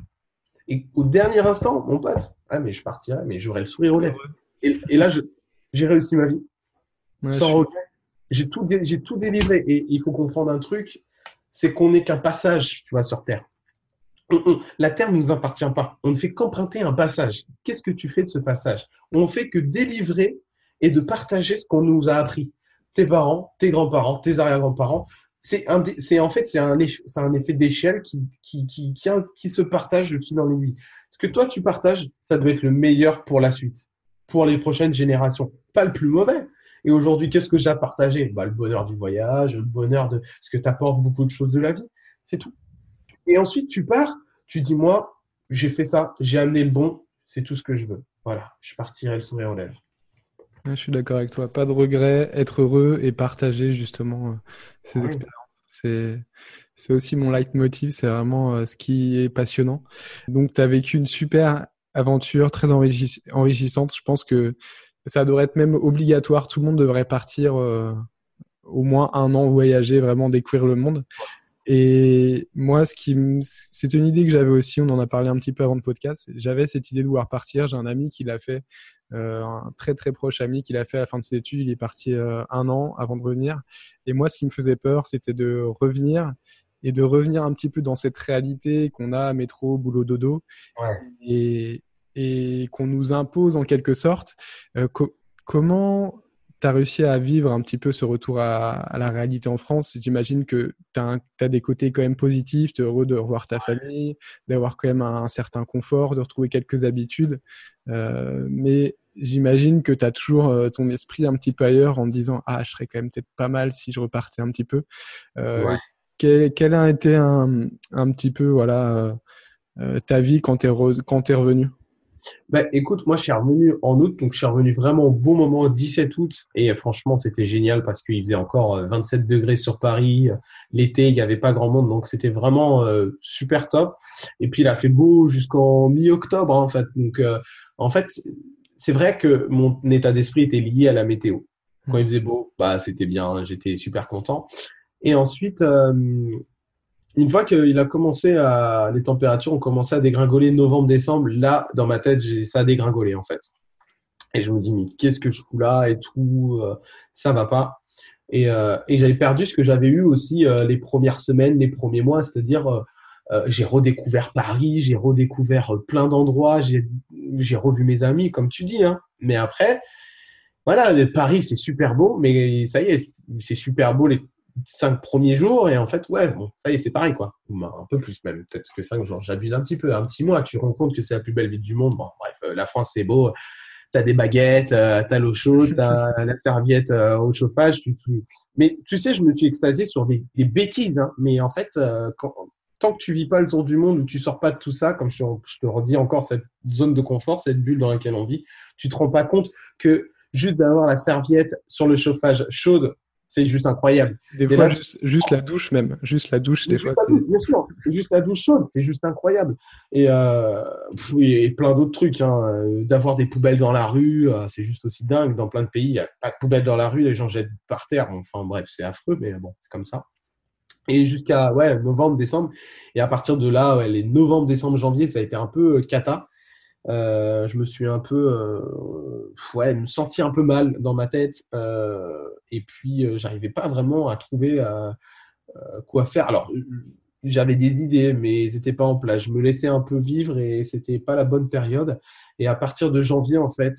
Et au dernier instant, mon pote, ah mais je partirais, mais j'aurais le sourire aux lèvres. Et, et là, j'ai réussi ma vie, sans regret. J'ai tout, j'ai tout délivré. Et il faut comprendre un truc, c'est qu'on n'est qu'un passage, tu vois, sur Terre la terre ne nous appartient pas. On ne fait qu'emprunter un passage. Qu'est-ce que tu fais de ce passage? On fait que délivrer et de partager ce qu'on nous a appris. Tes parents, tes grands-parents, tes arrière-grands-parents. C'est en fait c'est un, effet d'échelle qui se partage de fil en aiguille. Ce que toi tu partages, ça doit être le meilleur pour la suite, pour les prochaines générations, pas le plus mauvais. Et aujourd'hui, qu'est-ce que j'ai à partager? Bah, Le bonheur du voyage, le bonheur de ce que tu apportes beaucoup de choses de la vie. C'est tout. Et ensuite, tu pars, tu dis, moi, j'ai fait ça, j'ai amené le bon, c'est tout ce que je veux. Voilà, je partirai le sourire aux lèvres. Je suis d'accord avec toi. Pas de regret, être heureux et partager justement euh, ces expériences. C'est, c'est aussi mon leitmotiv, c'est vraiment euh, ce qui est passionnant. Donc, tu as vécu une super aventure, très enrichissante. Je pense que ça devrait être même obligatoire. Tout le monde devrait partir euh, au moins un an voyager, vraiment découvrir le monde. Et moi, ce qui c'est une idée que j'avais aussi. On en a parlé un petit peu avant le podcast. J'avais cette idée de vouloir partir. J'ai un ami qui l'a fait, euh, un très très proche ami qui l'a fait à la fin de ses études. Il est parti euh, un an avant de revenir. Et moi, ce qui me faisait peur, c'était de revenir et de revenir un petit peu dans cette réalité qu'on a métro, boulot, dodo, ouais. et, et qu'on nous impose en quelque sorte. Euh, comment tu as réussi à vivre un petit peu ce retour à, la réalité en France. J'imagine que tu as, des côtés quand même positifs, tu es heureux de revoir ta famille, d'avoir quand même un, certain confort, de retrouver quelques habitudes. Euh, mais j'imagine que tu as toujours euh, ton esprit un petit peu ailleurs en disant Ah, je serais quand même peut-être pas mal si je repartais un petit peu. Euh, quel, a été un, un petit peu voilà, ta vie quand tu es, es revenu? Bah, écoute, moi, je suis revenu en août, donc je suis revenu vraiment au bon moment, 17 août, et franchement, c'était génial parce qu'il faisait encore 27 euh, degrés sur Paris. L'été, il n'y avait pas grand monde, donc c'était vraiment euh, super top. Et puis, il a fait beau jusqu'en mi-octobre, hein, en fait. Donc, euh, en fait, c'est vrai que mon état d'esprit était lié à la météo. Quand il faisait beau, bah, c'était bien, j'étais super content. Et ensuite, une fois qu'il a commencé à, les températures ont commencé à dégringoler novembre-décembre, là, dans ma tête, ça a dégringolé, en fait. Et je me dis, mais qu'est-ce que je fous là et tout, euh, ça va pas. Et, euh, et j'avais perdu ce que j'avais eu aussi euh, les premières semaines, les premiers mois, c'est-à-dire, j'ai redécouvert Paris, j'ai redécouvert plein d'endroits, j'ai revu mes amis, comme tu dis, hein. Mais après, voilà, Paris, c'est super beau, mais ça y est, c'est super beau les cinq premiers jours et en fait ouais bon ça y est c'est pareil quoi. Un peu plus même peut-être que cinq jours. J'abuse un petit peu un petit mois tu te rends compte que c'est la plus belle ville du monde. Bon bref euh, la France c'est beau. T'as des baguettes euh, t'as l'eau chaude [laughs] t'as la serviette euh, au chauffage tu, mais tu sais je me suis extasié sur des, des bêtises hein, mais en fait quand, tant que tu vis pas le tour du monde ou tu sors pas de tout ça comme je te, je te redis encore cette zone de confort cette bulle dans laquelle on vit tu te rends pas compte que juste d'avoir la serviette sur le chauffage chaude c'est juste incroyable. Des fois, juste, la douche même, juste la douche, des fois. bien sûr, juste la douche chaude, c'est juste incroyable. Et, euh, et plein d'autres trucs, hein. Euh, d'avoir des poubelles dans la rue, euh, c'est juste aussi dingue. Dans plein de pays, il n'y a pas de poubelles dans la rue, les gens jettent par terre. Enfin bref, c'est affreux, mais bon, c'est comme ça. Et jusqu'à ouais, novembre, décembre. Et à partir de là, les novembre, décembre, janvier, ça a été un peu cata. Euh, je me suis un peu, euh, ouais, me senti un peu mal dans ma tête. Euh, et puis, euh, j'arrivais pas vraiment à trouver quoi faire. Alors, j'avais des idées, mais ils n'étaient pas en place. Je me laissais un peu vivre et c'était pas la bonne période. Et à partir de janvier, en fait,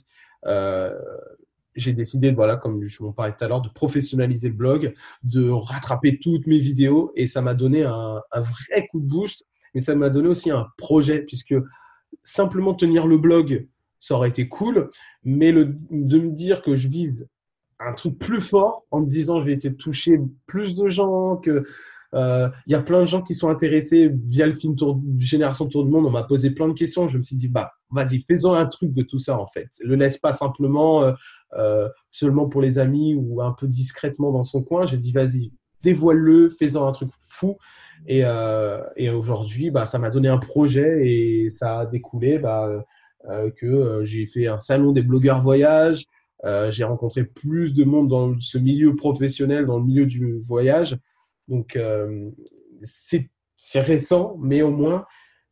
j'ai décidé, voilà, comme je m'en parlais tout à l'heure, de professionnaliser le blog, de rattraper toutes mes vidéos et ça m'a donné un, un, vrai coup de boost, mais ça m'a donné aussi un projet puisque simplement tenir le blog, ça aurait été cool, mais de me dire que je vise un truc plus fort en me disant je vais essayer de toucher plus de gens, que il euh, y a plein de gens qui sont intéressés via le film Tour, Génération Tour du Monde. On m'a posé plein de questions. Je me suis dit, bah, vas-y, faisons un truc de tout ça, en fait. Le laisse pas simplement euh, euh, seulement pour les amis ou un peu discrètement dans son coin. J'ai dit, vas-y, dévoile-le, faisons un truc fou. Et, euh, et aujourd'hui, bah, ça m'a donné un projet et ça a découlé bah, euh, que j'ai fait un salon des blogueurs voyage. j'ai rencontré plus de monde dans ce milieu professionnel, dans le milieu du voyage. Donc, euh, c'est récent, mais au moins,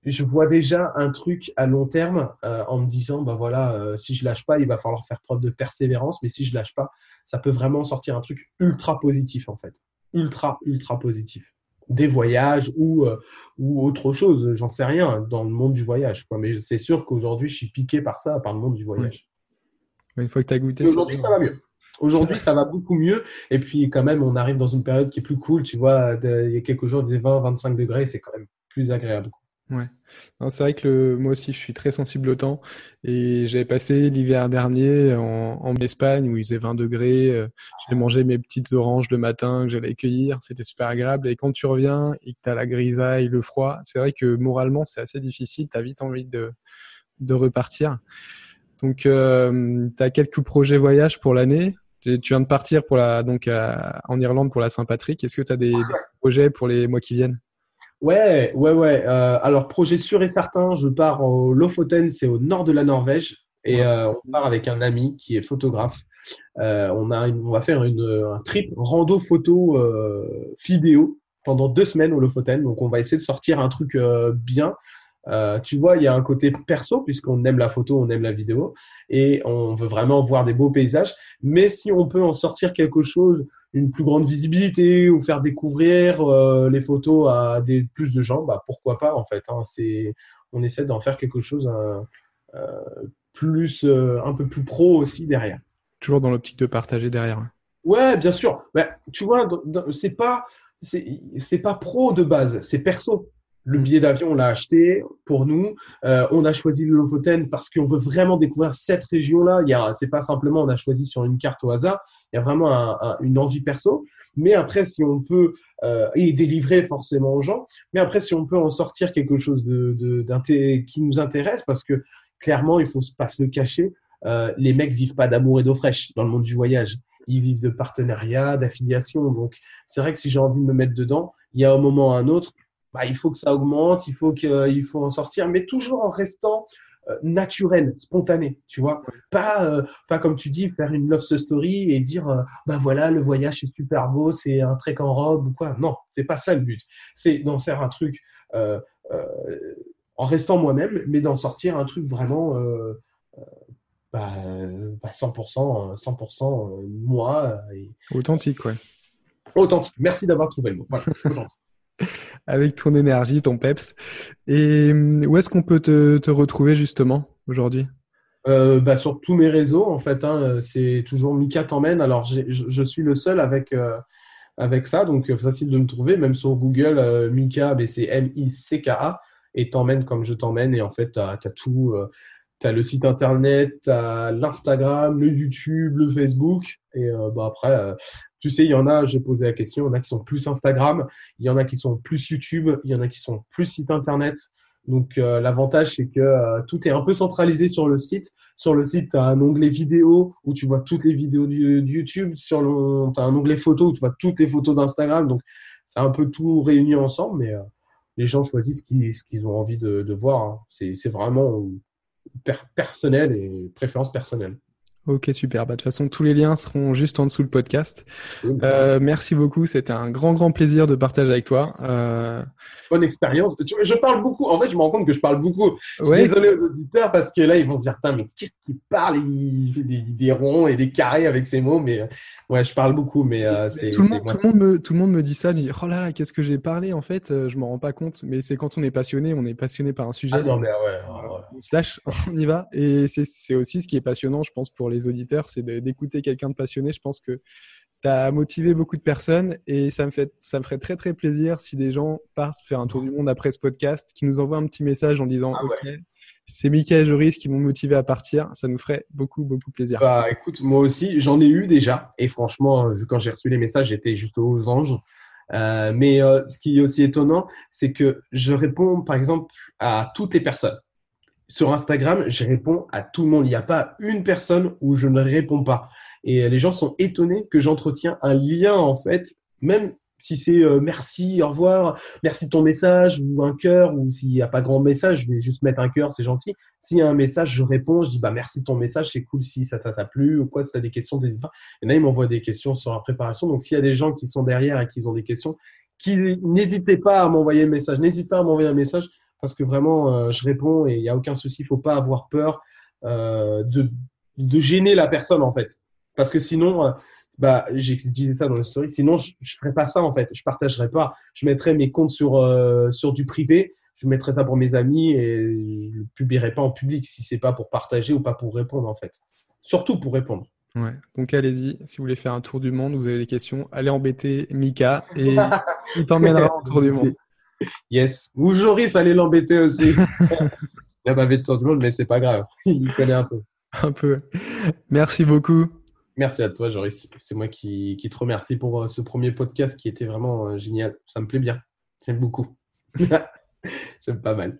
je vois déjà un truc à long terme euh, en me disant, bah voilà, euh, si je lâche pas, il va falloir faire preuve de persévérance, mais si je lâche pas, ça peut vraiment sortir un truc ultra positif en fait, ultra ultra positif, des voyages ou euh, ou autre chose, j'en sais rien dans le monde du voyage, quoi. Mais c'est sûr qu'aujourd'hui, je suis piqué par ça, par le monde du voyage. Oui. Une fois que tu as goûté, aujourd'hui, ça va mieux. Aujourd'hui, ça va beaucoup mieux. Et puis, quand même, on arrive dans une période qui est plus cool. Tu vois, il y a quelques jours, il disait 20, 25 degrés. C'est quand même plus agréable. Ouais. C'est vrai que moi aussi, je suis très sensible au temps. Et j'avais passé l'hiver dernier en, Espagne où il faisait 20 degrés. Euh, j'ai mangé mes petites oranges le matin que j'allais cueillir. C'était super agréable. Et quand tu reviens et que tu as la grisaille, le froid, c'est vrai que moralement, c'est assez difficile. Tu as vite envie de, repartir. Donc, euh, tu as quelques projets voyage pour l'année. Tu viens de partir pour la, donc, en Irlande pour la Saint-Patrick. Est-ce que tu as des, projets pour les mois qui viennent? Ouais, ouais, ouais. Euh, alors, projet sûr et certain, je pars au Lofoten, c'est au nord de la Norvège. Et euh, on part avec un ami qui est photographe. Euh, on, a une, on va faire une, un trip rando photo euh, vidéo pendant deux semaines au Lofoten. Donc, on va essayer de sortir un truc euh, bien. Euh, tu vois, il y a un côté perso, puisqu'on aime la photo, on aime la vidéo, et on veut vraiment voir des beaux paysages. Mais si on peut en sortir quelque chose, une plus grande visibilité, ou faire découvrir euh, les photos à des, plus de gens, bah, pourquoi pas, en fait. Hein, c'est, on essaie d'en faire quelque chose euh, euh plus, euh, un peu plus pro aussi derrière. Toujours dans l'optique de partager derrière. Ouais, bien sûr. Bah, tu vois, c'est pas, c'est pas pro de base, c'est perso. Le billet d'avion, on l'a acheté pour nous. Euh, on a choisi le Lofoten parce qu'on veut vraiment découvrir cette région-là. Il y a, c'est pas simplement on a choisi sur une carte au hasard. Il y a vraiment un, un, une envie perso. Mais après, si on peut euh, et délivrer forcément aux gens. Mais après, si on peut en sortir quelque chose qui nous intéresse, parce que clairement, il faut pas se le cacher. Euh, les mecs vivent pas d'amour et d'eau fraîche dans le monde du voyage. Ils vivent de partenariat, d'affiliation. Donc, c'est vrai que si j'ai envie de me mettre dedans, il y a un moment ou un autre, bah, il faut que ça augmente, il faut qu'il faut en sortir, mais toujours en restant euh, naturel, spontané, tu vois. Pas, euh, pas comme tu dis, faire une love story et dire, euh, bah voilà, le voyage est super beau, c'est un trek en robe ou quoi. Non, c'est pas ça le but. C'est d'en faire un truc en restant moi-même, mais d'en sortir un truc vraiment bah, bah 100%, 100% moi. Et... Authentique, ouais. Authentique. Merci d'avoir trouvé le mot. Voilà, [laughs] authentique avec ton énergie, ton peps. Et hum, où est-ce qu'on peut te, te, retrouver justement aujourd'hui? Euh, bah, Sur tous mes réseaux, en fait. Hein, c'est toujours Mika t'emmène. Alors, je, suis le seul avec, euh, avec ça, donc euh, facile de me trouver. Même sur Google, euh, Mika, c'est M-I-C-K-A. Et t'emmène comme je t'emmène. Et en fait, tu as, tout. Euh, tu as le site internet, tu as l'Instagram, le YouTube, le Facebook. Et bah, après, tu sais, il y en a, j'ai posé la question, il y en a qui sont plus Instagram, il y en a qui sont plus YouTube, il y en a qui sont plus site internet. Donc euh, l'avantage c'est que euh, tout est un peu centralisé sur le site. Sur le site, tu as un onglet vidéo où tu vois toutes les vidéos du, YouTube. Sur le, tu un onglet photo où tu vois toutes les photos d'Instagram. Donc c'est un peu tout réuni ensemble, mais euh, les gens choisissent ce qu'ils, qu'ils ont envie de, de voir. Hein. C'est, vraiment personnel et préférence personnelle. Ok, super. Bah, de toute façon, tous les liens seront juste en dessous le podcast. Euh, merci beaucoup. C'était un grand, grand plaisir de partager avec toi. Euh... Bonne expérience. Je parle beaucoup. En fait, je me rends compte que je parle beaucoup. Je suis désolé aux auditeurs parce que là, ils vont se dire, mais qu'est-ce qu'il parle? Il fait des, des, ronds et des carrés avec ses mots. Mais ouais, je parle beaucoup. Mais euh, c'est tout, le monde, tout, le monde me, tout le monde me dit ça. Dit, oh là là, qu'est-ce que j'ai parlé En fait, euh, je m'en rends pas compte. Mais c'est quand on est passionné, on est passionné par un sujet. Ah non, mais ouais. ouais. On se lâche, [laughs] on y va. Et c'est aussi ce qui est passionnant, je pense, pour les auditeurs, c'est d'écouter quelqu'un de passionné. Je pense que tu as motivé beaucoup de personnes et ça me, fait, ça me ferait très très plaisir si des gens partent faire un tour du monde après ce podcast, qui nous envoient un petit message en disant ah Ok, c'est Mika et Joris qui m'ont motivé à partir. Ça nous ferait beaucoup beaucoup plaisir. Bah écoute, moi aussi, j'en ai eu déjà et franchement, quand j'ai reçu les messages, j'étais juste aux anges. Euh, mais euh, ce qui est aussi étonnant, c'est que je réponds par exemple à toutes les personnes sur Instagram, je réponds à tout le monde. Il n'y a pas une personne où je ne réponds pas. Et les gens sont étonnés que j'entretiens un lien, en fait, même si c'est euh, merci, au revoir, merci de ton message, ou un cœur, ou s'il n'y a pas grand message, je vais juste mettre un cœur, c'est gentil. S'il y a un message, je réponds, je dis bah merci de ton message, c'est cool si ça t'a plu, ou quoi, si tu as des questions, n'hésite pas. Et là, ils m'envoient des questions sur la préparation. Donc, s'il y a des gens qui sont derrière et qui ont des questions, n'hésitez pas à m'envoyer un message, n'hésite pas à m'envoyer un message parce que vraiment, euh, je réponds et il n'y a aucun souci. Il faut pas avoir peur euh, de, de gêner la personne, en fait. Parce que sinon, euh, bah, j'ai disais ça dans le story, sinon, je ne ferais pas ça, en fait. Je partagerais pas. Je mettrais mes comptes sur, sur du privé. Je mettrais ça pour mes amis et je ne publierais pas en public si c'est pas pour partager ou pas pour répondre, en fait. Surtout pour répondre. Ouais, donc allez-y, si vous voulez faire un tour du monde, vous avez des questions, allez embêter Mika et [laughs] il t'emmènera en tour du monde. Yes. Ou Joris allait l'embêter aussi. [laughs] Il a pas fait tout le monde, mais c'est pas grave. Il connaît un peu. Un peu. Merci beaucoup. Merci à toi, Joris. C'est moi qui, qui, te remercie pour euh, ce premier podcast qui était vraiment euh, génial. Ça me plaît bien. J'aime beaucoup. [laughs] J'aime pas mal.